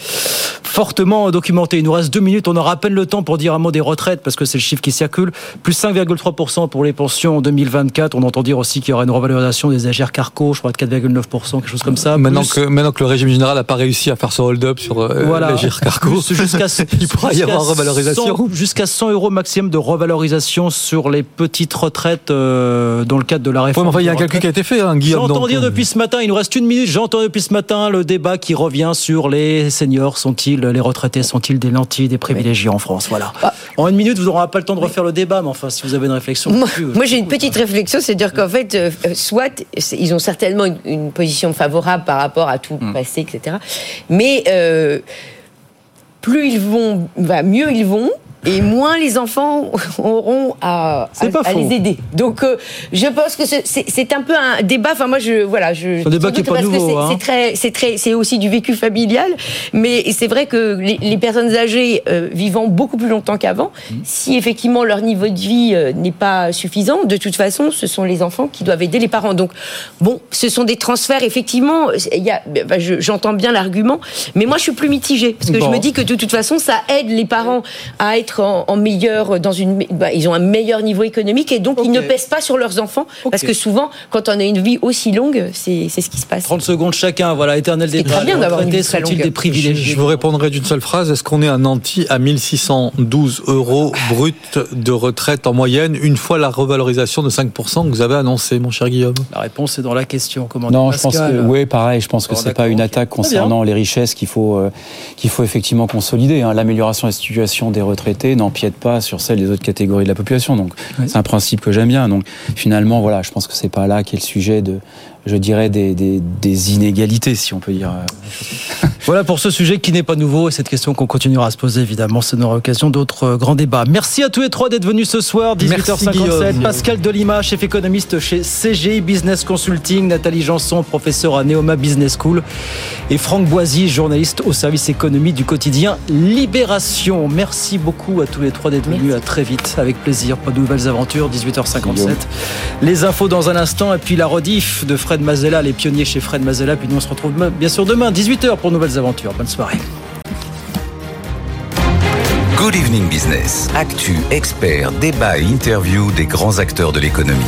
fortement documentée. Il nous reste deux minutes, on aura à peine le temps pour dire un mot des retraites parce que c'est le chiffre qui circule. Plus 5,3% pour les pensions en 2024. On entend dire aussi qu'il y aura une revalorisation des agères carco, je crois de 4,9%, quelque chose comme ça. Maintenant, que, maintenant que le régime général n'a pas réussi à faire ce hold-up sur euh, voilà. carco, jusqu'à il pourra y avoir revalorisation. Jusqu'à 100 euros maximum de revalorisation sur les petites retraites euh, dans le cadre de la il y a un calcul qui a été fait, hein, Guillaume. J'entends dire euh. depuis ce matin, il nous reste une minute, j'entends depuis ce matin le débat qui revient sur les seniors sont-ils, les retraités sont-ils des lentilles, des privilégiés en France Voilà. Ah. En une minute, vous n'aurez pas le temps de refaire le débat, mais enfin, si vous avez une réflexion. Moi, moi j'ai une petite réflexion, c'est dire qu'en fait, euh, soit ils ont certainement une, position favorable par rapport à tout le hmm. passé, etc. Mais euh, plus ils vont, bah, mieux ils vont, et moins les enfants auront à, à, les aider. Donc, euh, je pense que c'est un peu un débat. Enfin, moi, je voilà, je. Un débat qui est pas nouveau. C'est hein. très, c'est très, c'est aussi du vécu familial. Mais c'est vrai que les, les, personnes âgées euh, vivant beaucoup plus longtemps qu'avant, mmh. si effectivement leur niveau de vie euh, n'est pas suffisant, de toute façon, ce sont les enfants qui doivent aider les parents. Donc, bon, ce sont des transferts. Effectivement, il y a, bah, j'entends bien l'argument, mais moi, je suis plus mitigée parce que je me dis que de toute façon, ça aide les parents à être en, meilleur, dans une, bah, ils ont un meilleur niveau économique et donc ils ne pèsent pas sur leurs enfants parce que souvent, quand on a une vie aussi longue, c'est ce qui se passe. 30 secondes chacun, voilà, éternel débat. C'est très bien d'avoir une vie très longue. des privilégiés Je vous répondrai d'une seule phrase. Est-ce qu'on est un anti à 1612 euros brut de retraite en moyenne une fois la revalorisation de 5% que vous avez annoncé, mon cher Guillaume? La réponse est dans la question. Comment non, je pense que oui, pareil. Je pense que c'est pas une attaque concernant les richesses qu'il faut euh, qu'il faut effectivement consolider. Hein. L'amélioration de la situation des retraités n'empiète pas sur celle des autres catégories de la population. Donc c'est un principe que j'aime bien. Donc finalement, voilà, je pense que c'est pas là qu'est le sujet de, je dirais, des, des, des, inégalités, si on peut dire. Voilà pour ce sujet qui n'est pas nouveau et cette question qu'on continuera à se poser évidemment. C'est notre occasion d'autres euh, grands débats. Merci à tous les trois d'être venus ce soir. 18h57. Pascal Delima, chef économiste chez CGI Business Consulting. Nathalie Janson, professeur à Neoma Business School. Et Franck Boisy, journaliste au service économie du quotidien Libération. Merci beaucoup à tous les trois d'être venus. À très vite. Avec plaisir. Pas de nouvelles aventures. 18h57. Les infos dans un instant. Et puis la rediff de Fred Mazella, les pionniers chez Fred Mazella. Puis nous on se retrouve bien sûr demain, 18h pour nouvelles aventures. Bonne soirée. Good Evening Business. Actu, expert, débat et interview des grands acteurs de l'économie.